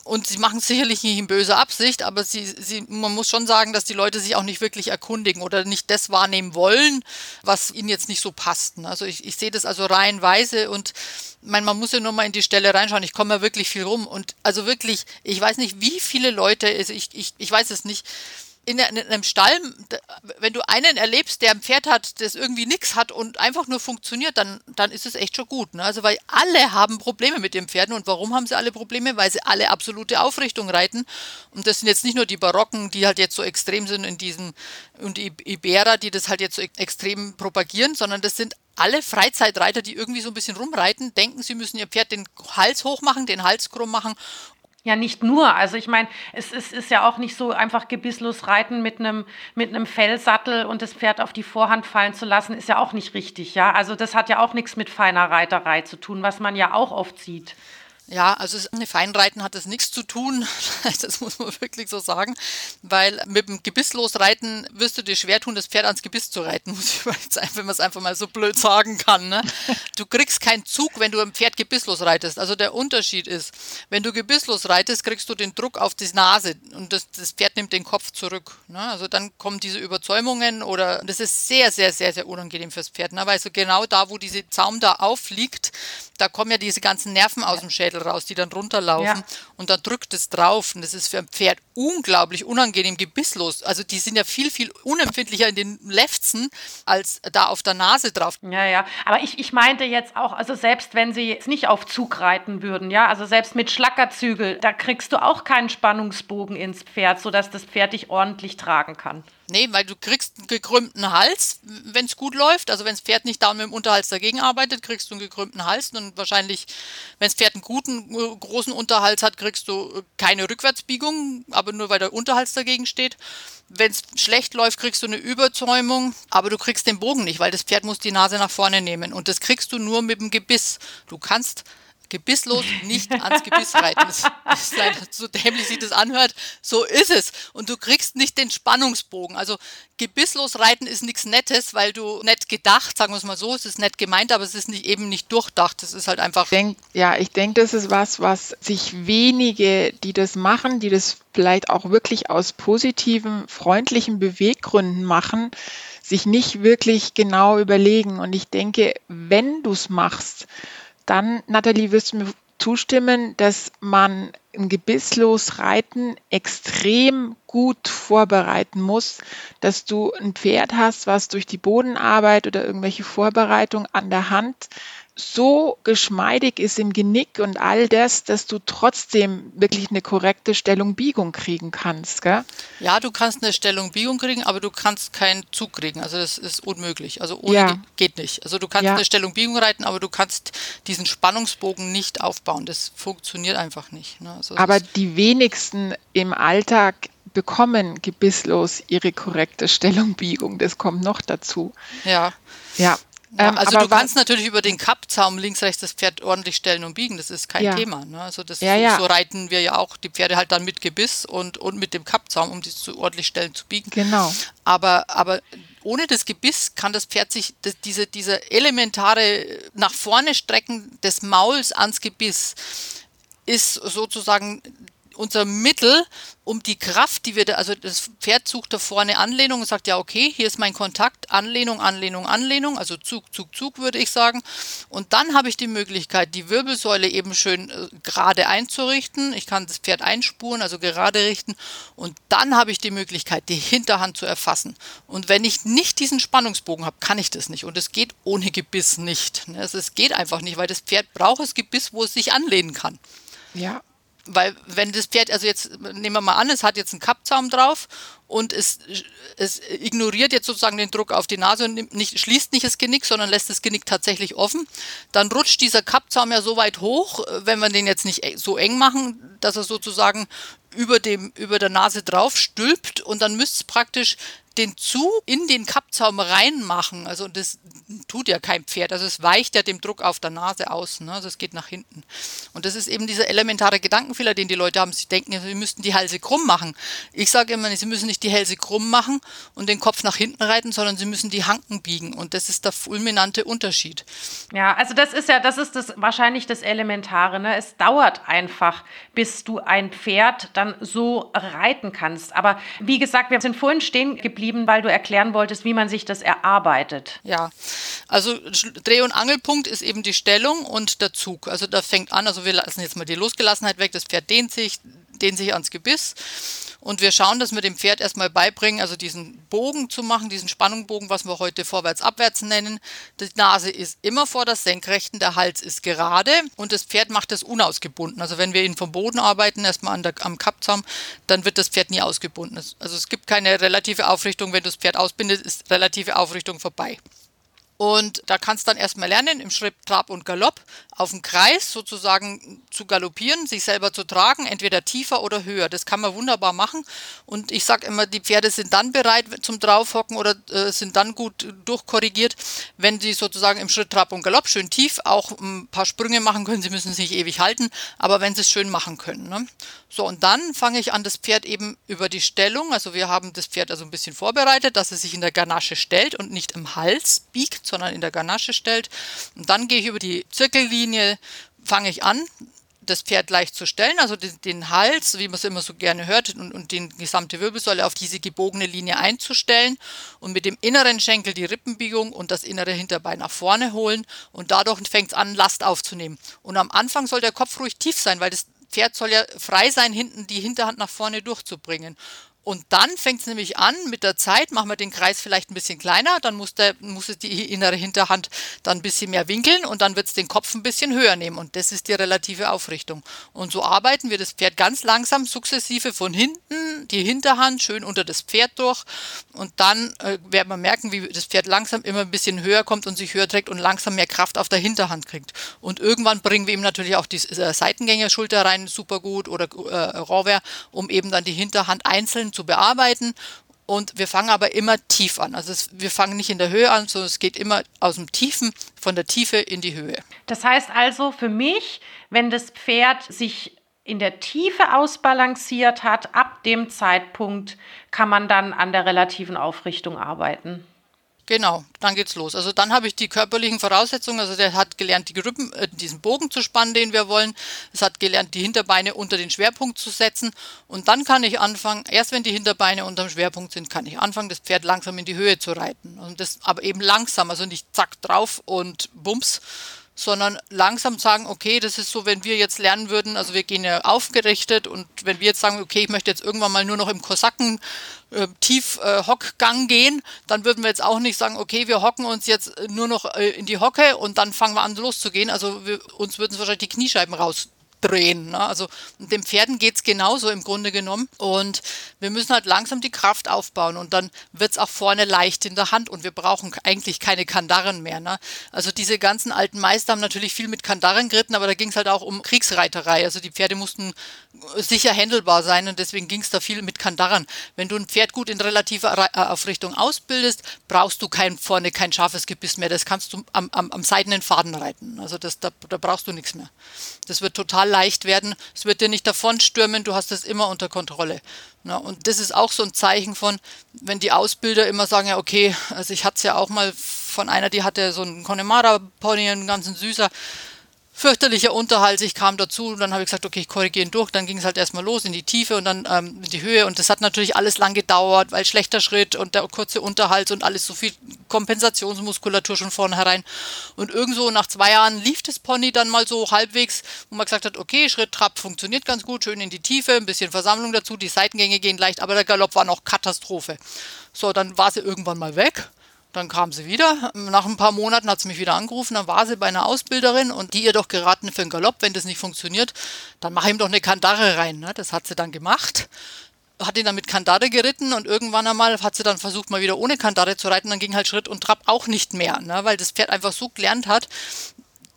Und sie machen es sicherlich nicht in böser Absicht, aber sie, sie, man muss schon sagen, dass die Leute sich auch nicht wirklich erkundigen oder nicht das wahrnehmen wollen, was ihnen jetzt nicht so passt. Ne? Also ich, ich sehe das also reihenweise und mein, man muss ja nur mal in die Stelle reinschauen. Ich komme ja wirklich viel rum und also wirklich, ich weiß nicht, wie viele Leute, also ich, ich, ich weiß es nicht, in, einem Stall, wenn du einen erlebst, der ein Pferd hat, das irgendwie nichts hat und einfach nur funktioniert, dann, dann ist es echt schon gut. Ne? Also weil alle haben Probleme mit den Pferden. Und warum haben sie alle Probleme? Weil sie alle absolute Aufrichtung reiten. Und das sind jetzt nicht nur die Barocken, die halt jetzt so extrem sind in diesen, und die Iberer, die das halt jetzt so extrem propagieren, sondern das sind alle Freizeitreiter, die irgendwie so ein bisschen rumreiten, denken, sie müssen ihr Pferd den Hals hochmachen, den Hals krumm machen ja, nicht nur. Also ich meine, es ist, ist ja auch nicht so einfach gebisslos reiten mit einem mit einem Fellsattel und das Pferd auf die Vorhand fallen zu lassen, ist ja auch nicht richtig, ja. Also das hat ja auch nichts mit feiner Reiterei zu tun, was man ja auch oft sieht. Ja, also eine Feinreiten hat das nichts zu tun, das muss man wirklich so sagen, weil mit dem Gebisslos reiten wirst du dir schwer tun, das Pferd ans Gebiss zu reiten, muss ich jetzt einfach, wenn man es einfach mal so blöd sagen kann. Ne? Du kriegst keinen Zug, wenn du ein Pferd gebisslos reitest. Also der Unterschied ist, wenn du gebisslos reitest, kriegst du den Druck auf die Nase und das, das Pferd nimmt den Kopf zurück. Ne? Also dann kommen diese Überzäumungen oder das ist sehr, sehr, sehr, sehr unangenehm fürs Pferd, ne? weil so genau da, wo diese Zaum da aufliegt, da kommen ja diese ganzen Nerven aus dem Schädel raus, die dann runterlaufen ja. und dann drückt es drauf und das ist für ein Pferd unglaublich unangenehm gebisslos. Also die sind ja viel, viel unempfindlicher in den Lefzen als da auf der Nase drauf. Ja, ja, aber ich, ich meinte jetzt auch, also selbst wenn sie jetzt nicht auf Zug reiten würden, ja, also selbst mit Schlackerzügel, da kriegst du auch keinen Spannungsbogen ins Pferd, sodass das Pferd dich ordentlich tragen kann. Nee, weil du kriegst einen gekrümmten Hals, wenn es gut läuft. Also wenn das Pferd nicht da mit dem Unterhals dagegen arbeitet, kriegst du einen gekrümmten Hals. Und wahrscheinlich, wenn das Pferd einen guten, äh, großen Unterhals hat, kriegst du äh, keine Rückwärtsbiegung, aber nur weil der Unterhals dagegen steht. Wenn es schlecht läuft, kriegst du eine Überzäumung, aber du kriegst den Bogen nicht, weil das Pferd muss die Nase nach vorne nehmen. Und das kriegst du nur mit dem Gebiss. Du kannst gebisslos nicht ans Gebiss reiten. Das, ist leider so dämlich sich das anhört. So ist es. Und du kriegst nicht den Spannungsbogen. Also gebisslos reiten ist nichts Nettes, weil du nett gedacht, sagen wir es mal so, es ist nett gemeint, aber es ist nicht, eben nicht durchdacht. Es ist halt einfach. Ich denk, ja, ich denke, das ist was, was sich wenige, die das machen, die das vielleicht auch wirklich aus positiven, freundlichen Beweggründen machen, sich nicht wirklich genau überlegen. Und ich denke, wenn du es machst, dann, Nathalie, wirst du mir zustimmen, dass man ein gebisslos Reiten extrem gut vorbereiten muss, dass du ein Pferd hast, was durch die Bodenarbeit oder irgendwelche Vorbereitung an der Hand so geschmeidig ist im Genick und all das, dass du trotzdem wirklich eine korrekte Stellung-Biegung kriegen kannst. Gell? Ja, du kannst eine Stellung-Biegung kriegen, aber du kannst keinen Zug kriegen. Also das ist unmöglich. Also ohne ja. geht nicht. Also du kannst ja. eine Stellung-Biegung reiten, aber du kannst diesen Spannungsbogen nicht aufbauen. Das funktioniert einfach nicht. Ne? Also aber die wenigsten im Alltag bekommen gebisslos ihre korrekte Stellungbiegung. Das kommt noch dazu. Ja. Ja, ähm, also du kannst natürlich über den Kappzaum links, rechts das Pferd ordentlich stellen und biegen, das ist kein ja. Thema. Ne? Also das ja, ja. so reiten wir ja auch die Pferde halt dann mit Gebiss und, und mit dem Kappzaum, um die zu ordentlich stellen zu biegen. Genau. Aber, aber ohne das Gebiss kann das Pferd sich das, diese, diese elementare nach vorne strecken des Mauls ans Gebiss ist sozusagen unser Mittel, um die Kraft, die wir da, also das Pferd sucht da vorne Anlehnung und sagt, ja, okay, hier ist mein Kontakt, Anlehnung, Anlehnung, Anlehnung, also Zug, Zug, Zug, würde ich sagen. Und dann habe ich die Möglichkeit, die Wirbelsäule eben schön äh, gerade einzurichten. Ich kann das Pferd einspuren, also gerade richten. Und dann habe ich die Möglichkeit, die Hinterhand zu erfassen. Und wenn ich nicht diesen Spannungsbogen habe, kann ich das nicht. Und es geht ohne Gebiss nicht. Also es geht einfach nicht, weil das Pferd braucht das Gebiss, wo es sich anlehnen kann. Ja, Weil wenn das Pferd, also jetzt nehmen wir mal an, es hat jetzt einen Kappzaum drauf und es, es ignoriert jetzt sozusagen den Druck auf die Nase und nicht, schließt nicht das Genick, sondern lässt das Genick tatsächlich offen, dann rutscht dieser Kappzaum ja so weit hoch, wenn wir den jetzt nicht e, so eng machen, dass er sozusagen über, dem, über der Nase drauf stülpt und dann müsste es praktisch den Zug in den Kappzaum reinmachen. Also das tut ja kein Pferd. Also es weicht ja dem Druck auf der Nase aus. Ne? Also es geht nach hinten. Und das ist eben dieser elementare Gedankenfehler, den die Leute haben. Sie denken, sie müssten die Hälse krumm machen. Ich sage immer, sie müssen nicht die Hälse krumm machen und den Kopf nach hinten reiten, sondern sie müssen die Hanken biegen. Und das ist der fulminante Unterschied. Ja, also das ist ja, das ist das wahrscheinlich das Elementare. Ne? Es dauert einfach, bis du ein Pferd dann so reiten kannst. Aber wie gesagt, wir sind vorhin stehen geblieben geblieben, weil du erklären wolltest, wie man sich das erarbeitet. Ja, also Dreh- und Angelpunkt ist eben die Stellung und der Zug. Also da fängt an, also wir lassen jetzt mal die Losgelassenheit weg, das Pferd dehnt sich, dehnt sich ans Gebiss und wir schauen, dass wir dem Pferd erstmal beibringen, also diesen Bogen zu machen, diesen Spannungbogen, was wir heute vorwärts-abwärts nennen. Die Nase ist immer vor der Senkrechten, der Hals ist gerade und das Pferd macht das unausgebunden. Also wenn wir ihn vom Boden arbeiten, erstmal an der, am Kappzaum, dann wird das Pferd nie ausgebunden. Also es gibt keine relative Aufrichtung, wenn du das Pferd ausbindest, ist relative Aufrichtung vorbei. Und da kannst du dann erstmal lernen, im Schritt, Trab und Galopp auf dem Kreis sozusagen zu galoppieren, sich selber zu tragen, entweder tiefer oder höher. Das kann man wunderbar machen. Und ich sage immer, die Pferde sind dann bereit zum Draufhocken oder äh, sind dann gut durchkorrigiert, wenn sie sozusagen im Schritt, Trab und Galopp schön tief auch ein paar Sprünge machen können. Sie müssen sich ewig halten, aber wenn sie es schön machen können. Ne? So, und dann fange ich an, das Pferd eben über die Stellung, also wir haben das Pferd also ein bisschen vorbereitet, dass es sich in der Ganasche stellt und nicht im Hals biegt, sondern in der Ganasche stellt. Und dann gehe ich über die Zirkellinie, fange ich an, das Pferd leicht zu stellen, also den, den Hals, wie man es immer so gerne hört, und, und die gesamte Wirbelsäule auf diese gebogene Linie einzustellen und mit dem inneren Schenkel die Rippenbiegung und das innere Hinterbein nach vorne holen und dadurch fängt es an, Last aufzunehmen. Und am Anfang soll der Kopf ruhig tief sein, weil das Pferd soll ja frei sein, hinten die Hinterhand nach vorne durchzubringen. Und dann fängt es nämlich an, mit der Zeit machen wir den Kreis vielleicht ein bisschen kleiner, dann muss, der, muss es die innere Hinterhand dann ein bisschen mehr winkeln und dann wird es den Kopf ein bisschen höher nehmen. Und das ist die relative Aufrichtung. Und so arbeiten wir das Pferd ganz langsam, sukzessive von hinten, die Hinterhand schön unter das Pferd durch. Und dann äh, werden wir merken, wie das Pferd langsam immer ein bisschen höher kommt und sich höher trägt und langsam mehr Kraft auf der Hinterhand kriegt. Und irgendwann bringen wir ihm natürlich auch die äh, Seitengängerschulter rein, super gut, oder äh, Rohrwehr, um eben dann die Hinterhand einzeln zu bearbeiten. Und wir fangen aber immer tief an. Also es, wir fangen nicht in der Höhe an, sondern es geht immer aus dem Tiefen, von der Tiefe in die Höhe. Das heißt also für mich, wenn das Pferd sich in der Tiefe ausbalanciert hat, ab dem Zeitpunkt kann man dann an der relativen Aufrichtung arbeiten. Genau, dann geht's los. Also dann habe ich die körperlichen Voraussetzungen. Also der hat gelernt, die Rippen, äh, diesen Bogen zu spannen, den wir wollen. Es hat gelernt, die Hinterbeine unter den Schwerpunkt zu setzen. Und dann kann ich anfangen, erst wenn die Hinterbeine unter dem Schwerpunkt sind, kann ich anfangen, das Pferd langsam in die Höhe zu reiten. Und das aber eben langsam, also nicht zack drauf und bums, sondern langsam sagen, okay, das ist so, wenn wir jetzt lernen würden, also wir gehen ja aufgerichtet und wenn wir jetzt sagen, okay, ich möchte jetzt irgendwann mal nur noch im Kosaken äh, tief äh, Hockgang gehen, dann würden wir jetzt auch nicht sagen, okay, wir hocken uns jetzt nur noch äh, in die Hocke und dann fangen wir an loszugehen. Also wir, uns würden wahrscheinlich die Kniescheiben raus drehen. Ne? Also den Pferden geht es genauso im Grunde genommen. Und wir müssen halt langsam die Kraft aufbauen und dann wird es auch vorne leicht in der Hand und wir brauchen eigentlich keine Kandaren mehr. Ne? Also diese ganzen alten Meister haben natürlich viel mit Kandaren geritten, aber da ging es halt auch um Kriegsreiterei. Also die Pferde mussten sicher händelbar sein und deswegen ging es da viel mit Kandaren. Wenn du ein Pferd gut in relativer äh, Aufrichtung ausbildest, brauchst du kein, vorne kein scharfes Gebiss mehr. Das kannst du am, am, am seidenen Faden reiten. Also das, da, da brauchst du nichts mehr. Das wird total leicht werden. Es wird dir nicht davon stürmen, du hast das immer unter Kontrolle. Na, und das ist auch so ein Zeichen von, wenn die Ausbilder immer sagen, ja, okay, also ich hatte es ja auch mal von einer, die hatte so einen Connemara-Pony, einen ganzen süßer, fürchterlicher Unterhalt. Ich kam dazu und dann habe ich gesagt, okay, ich korrigiere ihn durch. Dann ging es halt erstmal los in die Tiefe und dann ähm, in die Höhe. Und das hat natürlich alles lang gedauert, weil schlechter Schritt und der kurze Unterhalt und alles so viel Kompensationsmuskulatur schon vornherein. Und irgendwo nach zwei Jahren lief das Pony dann mal so halbwegs, wo man gesagt hat, okay, Schritt, Trab funktioniert ganz gut, schön in die Tiefe, ein bisschen Versammlung dazu, die Seitengänge gehen leicht, aber der Galopp war noch Katastrophe. So, dann war sie irgendwann mal weg. Dann kam sie wieder. Nach ein paar Monaten hat sie mich wieder angerufen. Dann war sie bei einer Ausbilderin und die ihr doch geraten für einen Galopp, wenn das nicht funktioniert, dann mach ihm doch eine Kandare rein. Ne? Das hat sie dann gemacht hat ihn dann mit Kandare geritten und irgendwann einmal hat sie dann versucht, mal wieder ohne Kandare zu reiten. Dann ging halt Schritt und Trab auch nicht mehr, ne? weil das Pferd einfach so gelernt hat,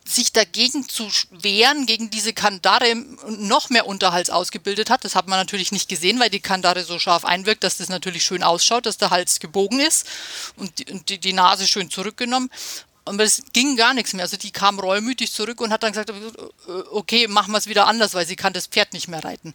sich dagegen zu wehren, gegen diese Kandare noch mehr Unterhals ausgebildet hat. Das hat man natürlich nicht gesehen, weil die Kandare so scharf einwirkt, dass das natürlich schön ausschaut, dass der Hals gebogen ist und die, und die, die Nase schön zurückgenommen. Aber es ging gar nichts mehr. Also die kam reumütig zurück und hat dann gesagt, okay, machen wir es wieder anders, weil sie kann das Pferd nicht mehr reiten.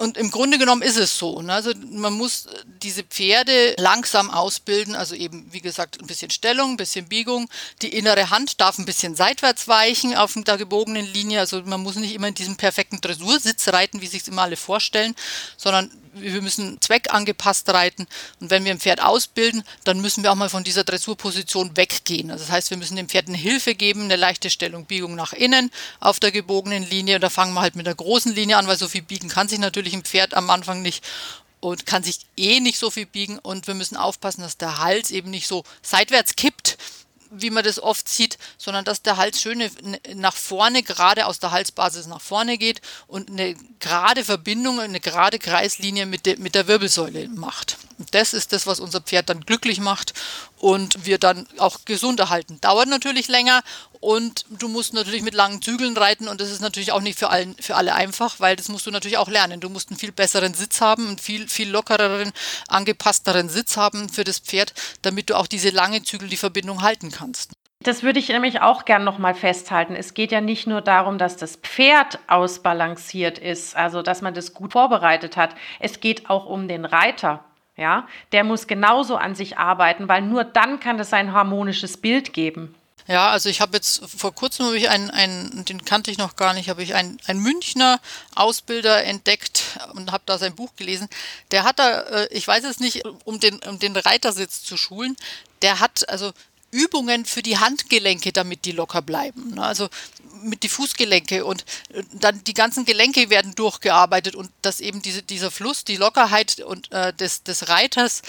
Und im Grunde genommen ist es so. Ne? Also man muss diese Pferde langsam ausbilden, also eben, wie gesagt, ein bisschen Stellung, ein bisschen Biegung. Die innere Hand darf ein bisschen seitwärts weichen auf der gebogenen Linie. Also man muss nicht immer in diesem perfekten Dressursitz reiten, wie sich immer alle vorstellen, sondern wir müssen zweckangepasst reiten. Und wenn wir ein Pferd ausbilden, dann müssen wir auch mal von dieser Dressurposition weggehen. Also das heißt, wir müssen dem Pferd eine Hilfe geben, eine leichte Stellung, Biegung nach innen auf der gebogenen Linie. Und da fangen wir halt mit der großen Linie an, weil so viel biegen kann sich natürlich ein Pferd am Anfang nicht und kann sich eh nicht so viel biegen. Und wir müssen aufpassen, dass der Hals eben nicht so seitwärts kippt, wie man das oft sieht, sondern dass der Hals schön nach vorne, gerade aus der Halsbasis nach vorne geht und eine gerade Verbindung, eine gerade Kreislinie mit, de, mit der Wirbelsäule macht. Das ist das, was unser Pferd dann glücklich macht und wir dann auch gesund erhalten. Dauert natürlich länger und du musst natürlich mit langen Zügeln reiten und das ist natürlich auch nicht für, allen, für alle einfach, weil das musst du natürlich auch lernen. Du musst einen viel besseren Sitz haben, einen viel, viel lockereren, angepassteren Sitz haben für das Pferd, damit du auch diese lange Zügel, die Verbindung halten kannst. Das würde ich nämlich auch gern nochmal festhalten. Es geht ja nicht nur darum, dass das Pferd ausbalanciert ist, also dass man das gut vorbereitet hat. Es geht auch um den Reiter. Ja, der muss genauso an sich arbeiten, weil nur dann kann es ein harmonisches Bild geben. Ja, also ich habe jetzt vor kurzem habe ich einen, einen, den kannte ich noch gar nicht, habe ich einen, einen Münchner Ausbilder entdeckt und habe da sein Buch gelesen. Der hat da, äh, ich weiß es nicht, um den, um den Reitersitz zu schulen, der hat also Übungen für die Handgelenke, damit die locker bleiben. Ne? Also mit die Fußgelenke und äh, dann die ganzen Gelenke werden durchgearbeitet und dass eben diese, dieser Fluss, die Lockerheit und äh, des, des Reiters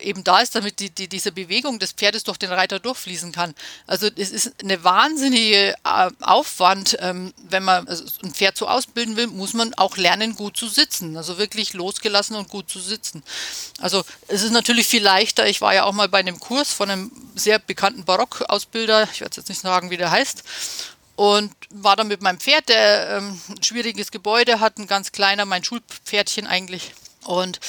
eben da ist, damit die, die, diese Bewegung des Pferdes durch den Reiter durchfließen kann. Also es ist eine wahnsinnige äh, Aufwand, ähm, wenn man also ein Pferd so ausbilden will, muss man auch lernen, gut zu sitzen. Also wirklich losgelassen und gut zu sitzen. Also es ist natürlich viel leichter. Ich war ja auch mal bei einem Kurs von einem sehr bekannten Barockausbilder, ich werde jetzt nicht sagen, wie der heißt, und war dann mit meinem Pferd, der ähm, ein schwieriges Gebäude hat, ein ganz kleiner, mein Schulpferdchen eigentlich und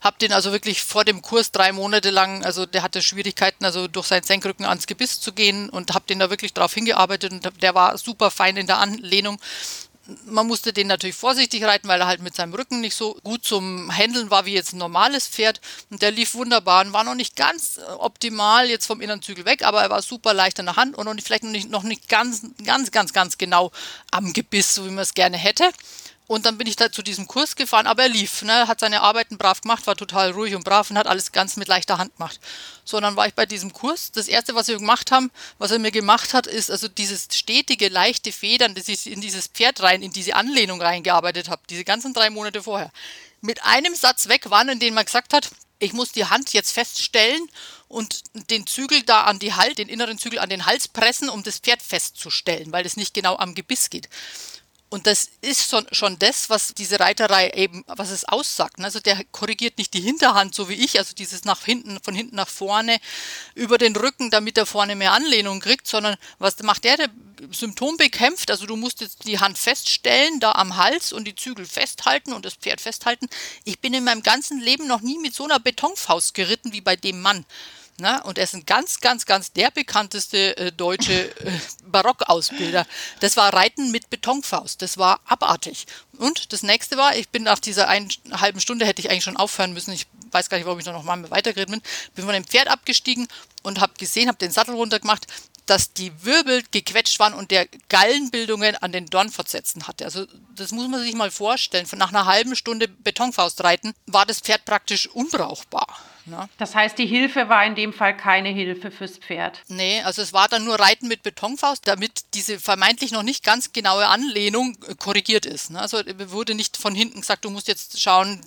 habe den also wirklich vor dem Kurs drei Monate lang, also der hatte Schwierigkeiten, also durch seinen Senkrücken ans Gebiss zu gehen und habe den da wirklich drauf hingearbeitet und der war super fein in der Anlehnung. Man musste den natürlich vorsichtig reiten, weil er halt mit seinem Rücken nicht so gut zum Händeln war wie jetzt ein normales Pferd. Und der lief wunderbar und war noch nicht ganz optimal jetzt vom inneren Zügel weg, aber er war super leicht in der Hand und vielleicht noch nicht, noch nicht ganz, ganz, ganz, ganz genau am Gebiss, so wie man es gerne hätte. Und dann bin ich da zu diesem Kurs gefahren, aber er lief, ne, hat seine Arbeiten brav gemacht, war total ruhig und brav und hat alles ganz mit leichter Hand gemacht. So, dann war ich bei diesem Kurs. Das erste, was wir gemacht haben, was er mir gemacht hat, ist also dieses stetige, leichte Federn, das ich in dieses Pferd rein, in diese Anlehnung reingearbeitet habe, diese ganzen drei Monate vorher. Mit einem Satz weg waren, in dem man gesagt hat, ich muss die Hand jetzt feststellen und den Zügel da an die Hals, den inneren Zügel an den Hals pressen, um das Pferd festzustellen, weil es nicht genau am Gebiss geht. Und das ist schon, das, was diese Reiterei eben, was es aussagt. Also der korrigiert nicht die Hinterhand, so wie ich, also dieses nach hinten, von hinten nach vorne, über den Rücken, damit er vorne mehr Anlehnung kriegt, sondern was macht der? Der Symptom bekämpft, also du musst jetzt die Hand feststellen, da am Hals und die Zügel festhalten und das Pferd festhalten. Ich bin in meinem ganzen Leben noch nie mit so einer Betonfaust geritten wie bei dem Mann. Na, und er ist ein ganz, ganz, ganz der bekannteste äh, deutsche äh, Barockausbilder. Das war Reiten mit Betonfaust. Das war abartig. Und das nächste war, ich bin nach dieser einen halben Stunde, hätte ich eigentlich schon aufhören müssen. Ich weiß gar nicht, warum ich da noch mal weitergeredet bin. Bin von dem Pferd abgestiegen und habe gesehen, habe den Sattel runtergemacht, dass die Wirbel gequetscht waren und der Gallenbildungen an den Dornfortsätzen hatte. Also das muss man sich mal vorstellen. Nach einer halben Stunde Betonfaust reiten war das Pferd praktisch unbrauchbar. Ne? Das heißt, die Hilfe war in dem Fall keine Hilfe fürs Pferd. Nee, also es war dann nur Reiten mit Betonfaust, damit diese vermeintlich noch nicht ganz genaue Anlehnung äh, korrigiert ist. Ne? Also wurde nicht von hinten gesagt, du musst jetzt schauen.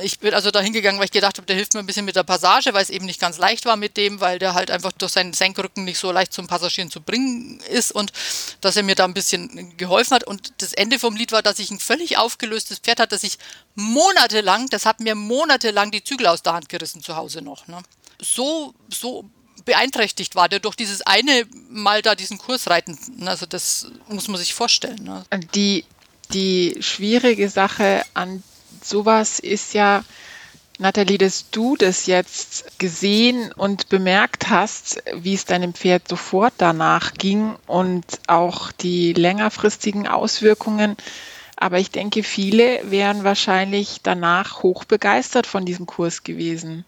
Ich bin also da hingegangen, weil ich gedacht habe, der hilft mir ein bisschen mit der Passage, weil es eben nicht ganz leicht war mit dem, weil der halt einfach durch seinen Senkrücken nicht so leicht zum Passagieren zu bringen ist und dass er mir da ein bisschen geholfen hat. Und das Ende vom Lied war, dass ich ein völlig aufgelöstes Pferd hatte, das ich monatelang, das hat mir monatelang die Zügel aus der Hand gerissen zu Hause noch. Ne? So, so beeinträchtigt war der durch dieses eine Mal da diesen Kurs reiten. Also das muss man sich vorstellen. Ne? Die, die schwierige Sache an sowas ist ja, Nathalie, dass du das jetzt gesehen und bemerkt hast, wie es deinem Pferd sofort danach ging und auch die längerfristigen Auswirkungen. Aber ich denke, viele wären wahrscheinlich danach hoch begeistert von diesem Kurs gewesen.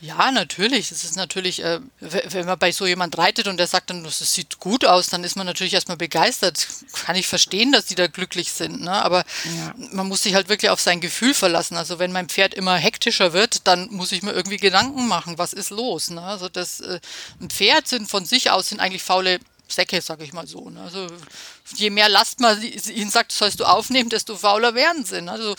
Ja, natürlich. Es ist natürlich, äh, wenn man bei so jemand reitet und der sagt dann, das sieht gut aus, dann ist man natürlich erstmal begeistert. Kann ich verstehen, dass die da glücklich sind. Ne? Aber ja. man muss sich halt wirklich auf sein Gefühl verlassen. Also wenn mein Pferd immer hektischer wird, dann muss ich mir irgendwie Gedanken machen, was ist los. Ne? Also das, äh, ein Pferd sind von sich aus sind eigentlich faule Säcke, sag ich mal so. Ne? Also je mehr Last man ihnen sagt, sollst du aufnehmen, desto fauler werden sie. Ne? Also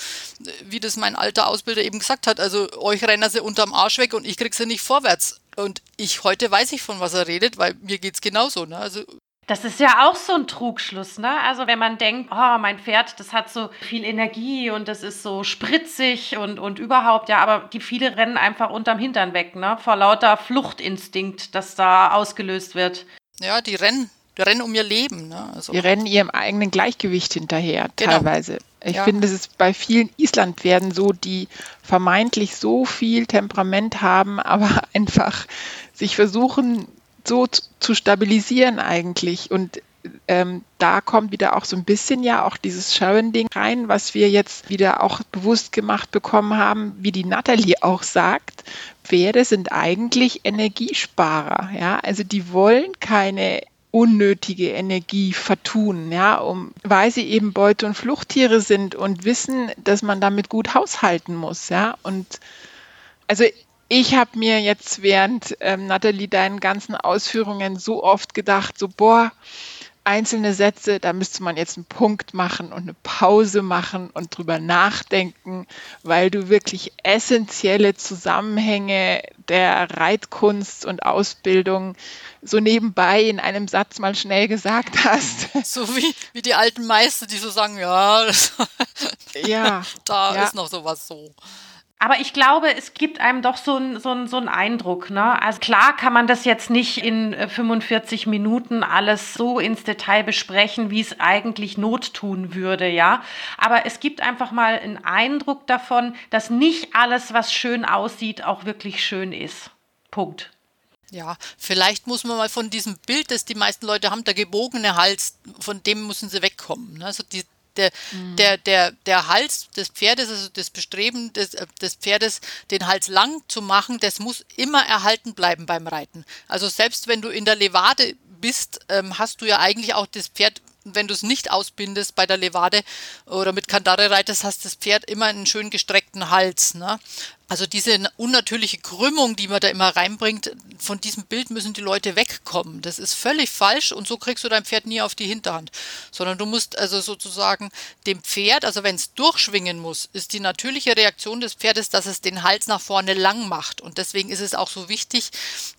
wie das mein alter Ausbilder eben gesagt hat, also euch rennen sie unterm Arsch weg und ich krieg sie nicht vorwärts. Und ich heute weiß ich, von was er redet, weil mir geht's genauso. Ne? Also das ist ja auch so ein Trugschluss, ne? Also wenn man denkt, oh, mein Pferd, das hat so viel Energie und das ist so spritzig und, und überhaupt, ja, aber die viele rennen einfach unterm Hintern weg, ne? Vor lauter Fluchtinstinkt, das da ausgelöst wird. Ja, die rennen, die rennen um ihr Leben. Ne? Also. Die rennen ihrem eigenen Gleichgewicht hinterher, genau. teilweise. Ich ja. finde, es ist bei vielen Islandpferden so, die vermeintlich so viel Temperament haben, aber einfach sich versuchen, so zu stabilisieren eigentlich. Und ähm, da kommt wieder auch so ein bisschen ja auch dieses Sharon-Ding rein, was wir jetzt wieder auch bewusst gemacht bekommen haben, wie die Natalie auch sagt. Pferde sind eigentlich Energiesparer, ja, also die wollen keine unnötige Energie vertun, ja, um, weil sie eben Beute- und Fluchttiere sind und wissen, dass man damit gut haushalten muss, ja. Und also ich habe mir jetzt während ähm, Nathalie deinen ganzen Ausführungen so oft gedacht, so boah, einzelne Sätze, da müsste man jetzt einen Punkt machen und eine Pause machen und drüber nachdenken, weil du wirklich essentielle Zusammenhänge der Reitkunst und Ausbildung so nebenbei in einem Satz mal schnell gesagt hast. So wie, wie die alten Meister, die so sagen, ja, das, ja da ja. ist noch sowas so. Aber ich glaube, es gibt einem doch so einen so so ein Eindruck. Ne? Also klar kann man das jetzt nicht in 45 äh, Minuten alles so ins Detail besprechen, wie es eigentlich Not tun würde, ja. Aber es gibt einfach mal einen Eindruck davon, dass nicht alles, was schön aussieht, auch wirklich schön ist. Punkt. Ja, vielleicht muss man mal von diesem Bild, das die meisten Leute haben, der gebogene Hals, von dem müssen sie wegkommen. Ne? Also die, der, mhm. der, der, der Hals des Pferdes, also das Bestreben des, äh, des Pferdes, den Hals lang zu machen, das muss immer erhalten bleiben beim Reiten. Also selbst wenn du in der Levade bist, ähm, hast du ja eigentlich auch das Pferd wenn du es nicht ausbindest bei der Levade oder mit Kandare reitest, hast das Pferd immer einen schön gestreckten Hals. Ne? Also diese unnatürliche Krümmung, die man da immer reinbringt, von diesem Bild müssen die Leute wegkommen. Das ist völlig falsch und so kriegst du dein Pferd nie auf die Hinterhand. Sondern du musst also sozusagen dem Pferd, also wenn es durchschwingen muss, ist die natürliche Reaktion des Pferdes, dass es den Hals nach vorne lang macht. Und deswegen ist es auch so wichtig,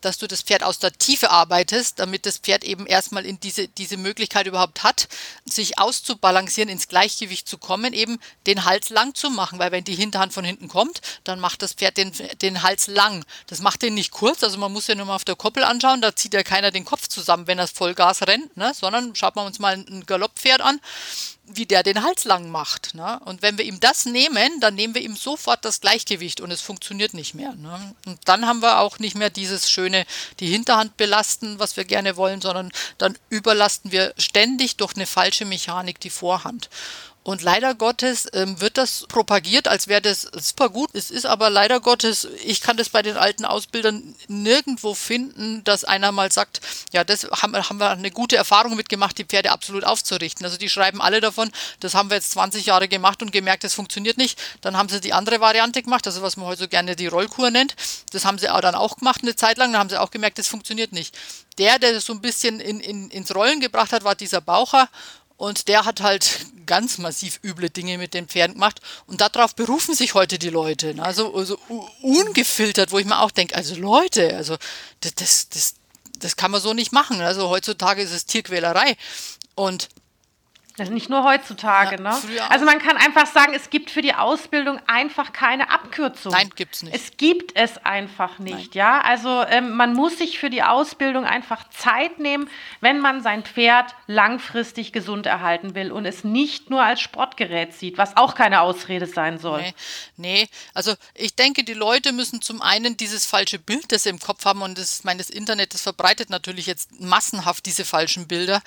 dass du das Pferd aus der Tiefe arbeitest, damit das Pferd eben erstmal in diese, diese Möglichkeit überhaupt hat, sich auszubalancieren, ins Gleichgewicht zu kommen, eben den Hals lang zu machen. Weil wenn die Hinterhand von hinten kommt, dann macht das Pferd den, den Hals lang. Das macht den nicht kurz, also man muss ja nur mal auf der Koppel anschauen, da zieht ja keiner den Kopf zusammen, wenn das Vollgas rennt, ne? sondern schaut man uns mal ein Galopppferd an, wie der den Hals lang macht. Ne? Und wenn wir ihm das nehmen, dann nehmen wir ihm sofort das Gleichgewicht und es funktioniert nicht mehr. Ne? Und dann haben wir auch nicht mehr dieses schöne, die Hinterhand belasten, was wir gerne wollen, sondern dann überlasten wir ständig durch eine falsche Mechanik die Vorhand. Und leider Gottes ähm, wird das propagiert, als wäre das super gut. Es ist aber leider Gottes, ich kann das bei den alten Ausbildern nirgendwo finden, dass einer mal sagt, ja, das haben, haben wir eine gute Erfahrung mitgemacht, die Pferde absolut aufzurichten. Also die schreiben alle davon, das haben wir jetzt 20 Jahre gemacht und gemerkt, das funktioniert nicht. Dann haben sie die andere Variante gemacht, also was man heute so gerne die Rollkur nennt. Das haben sie auch dann auch gemacht eine Zeit lang, dann haben sie auch gemerkt, das funktioniert nicht. Der, der das so ein bisschen in, in, ins Rollen gebracht hat, war dieser Baucher und der hat halt ganz massiv üble Dinge mit den Pferden gemacht. Und darauf berufen sich heute die Leute. Ne? Also, also ungefiltert, wo ich mir auch denke, also Leute, also das, das, das, das kann man so nicht machen. Also heutzutage ist es Tierquälerei. Und also nicht nur heutzutage, ja, ne? Also man kann einfach sagen, es gibt für die Ausbildung einfach keine Abkürzung. Nein, gibt es nicht. Es gibt es einfach nicht, Nein. ja. Also ähm, man muss sich für die Ausbildung einfach Zeit nehmen, wenn man sein Pferd langfristig gesund erhalten will und es nicht nur als Sportgerät sieht, was auch keine Ausrede sein soll. Nee, nee. also ich denke, die Leute müssen zum einen dieses falsche Bild, das sie im Kopf haben und das, meine, das Internet, das verbreitet natürlich jetzt massenhaft diese falschen Bilder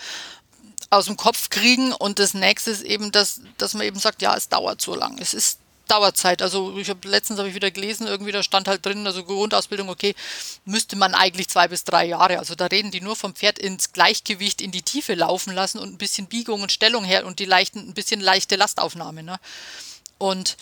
aus dem Kopf kriegen. Und das nächste ist eben, dass, dass man eben sagt, ja, es dauert so lang. Es ist Dauerzeit. Also ich habe letztens habe ich wieder gelesen, irgendwie da stand halt drin, also Grundausbildung, okay, müsste man eigentlich zwei bis drei Jahre. Also da reden die nur vom Pferd ins Gleichgewicht in die Tiefe laufen lassen und ein bisschen Biegung und Stellung her und die leichten, ein bisschen leichte Lastaufnahme. Ne? Und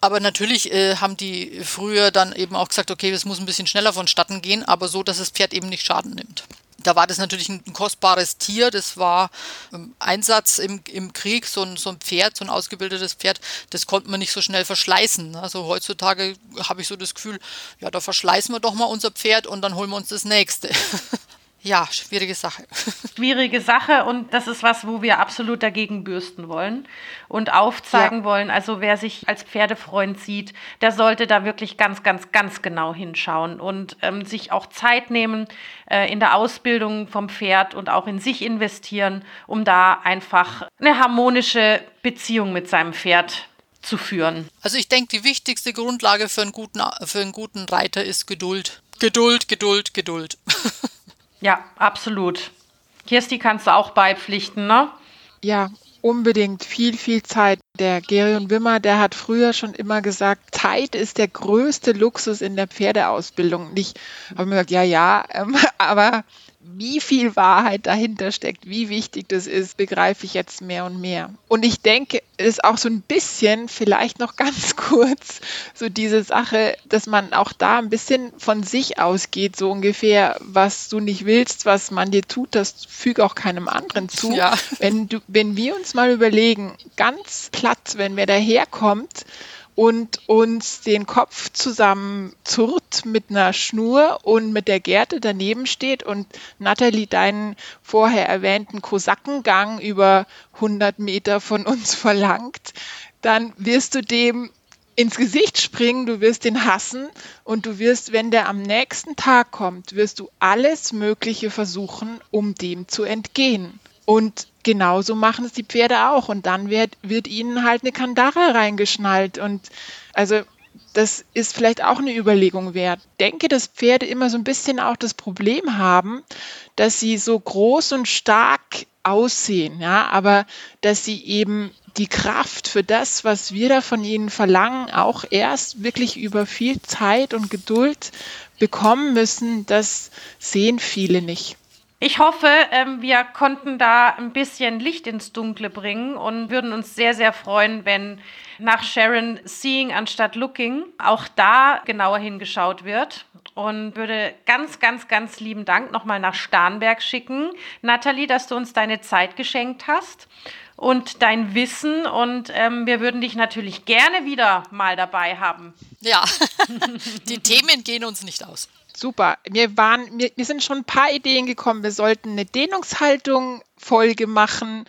aber natürlich äh, haben die früher dann eben auch gesagt, okay, es muss ein bisschen schneller vonstatten gehen, aber so, dass das Pferd eben nicht Schaden nimmt da war das natürlich ein, kostbares Tier. Das war ähm, Einsatz im, im Krieg, so ein, so ein Pferd, so ein ausgebildetes Pferd, das konnte man nicht so schnell verschleißen. Also heutzutage habe ich so das Gefühl, ja, da verschleißen wir doch mal unser Pferd und dann holen wir uns das nächste. Ja, schwierige Sache. Schwierige Sache und das ist was, wo wir absolut dagegen bürsten wollen und aufzeigen ja. wollen. Also wer sich als Pferdefreund sieht, der sollte da wirklich ganz, ganz, ganz genau hinschauen und ähm, sich auch Zeit nehmen äh, in der Ausbildung vom Pferd und auch in sich investieren, um da einfach eine harmonische Beziehung mit seinem Pferd zu führen. Also ich denke, die wichtigste Grundlage für einen guten, für einen guten Reiter ist Geduld. Geduld, Geduld, Geduld. Ja, absolut. Kirsti kannst du auch beipflichten, ne? Ja, unbedingt. Viel, viel Zeit. Der Gerion Wimmer, der hat früher schon immer gesagt, Zeit ist der größte Luxus in der Pferdeausbildung. Und ich habe mir gesagt, ja, ja, ähm, aber wie viel Wahrheit dahinter steckt, wie wichtig das ist, begreife ich jetzt mehr und mehr. Und ich denke, es ist auch so ein bisschen, vielleicht noch ganz kurz, so diese Sache, dass man auch da ein bisschen von sich ausgeht, so ungefähr, was du nicht willst, was man dir tut, das füge auch keinem anderen zu. Ja. Wenn, du, wenn wir uns mal überlegen, ganz platt, wenn wer daherkommt, und uns den Kopf zusammenzurrt mit einer Schnur und mit der Gerte daneben steht und Natalie deinen vorher erwähnten Kosakengang über 100 Meter von uns verlangt, dann wirst du dem ins Gesicht springen, du wirst ihn hassen und du wirst, wenn der am nächsten Tag kommt, wirst du alles Mögliche versuchen, um dem zu entgehen. Und genauso machen es die Pferde auch. Und dann wird, wird ihnen halt eine Kandare reingeschnallt. Und also das ist vielleicht auch eine Überlegung wert. Ich denke, dass Pferde immer so ein bisschen auch das Problem haben, dass sie so groß und stark aussehen, ja, aber dass sie eben die Kraft für das, was wir da von ihnen verlangen, auch erst wirklich über viel Zeit und Geduld bekommen müssen, das sehen viele nicht. Ich hoffe, ähm, wir konnten da ein bisschen Licht ins Dunkle bringen und würden uns sehr, sehr freuen, wenn nach Sharon Seeing anstatt Looking auch da genauer hingeschaut wird. Und würde ganz, ganz, ganz lieben Dank nochmal nach Starnberg schicken, Nathalie, dass du uns deine Zeit geschenkt hast und dein Wissen. Und ähm, wir würden dich natürlich gerne wieder mal dabei haben. Ja, die Themen gehen uns nicht aus. Super. Mir, waren, mir, mir sind schon ein paar Ideen gekommen. Wir sollten eine Dehnungshaltung-Folge machen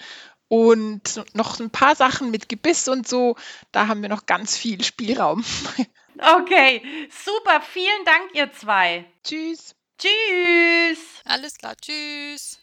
und noch ein paar Sachen mit Gebiss und so. Da haben wir noch ganz viel Spielraum. Okay, super. Vielen Dank, ihr zwei. Tschüss. Tschüss. Alles klar. Tschüss.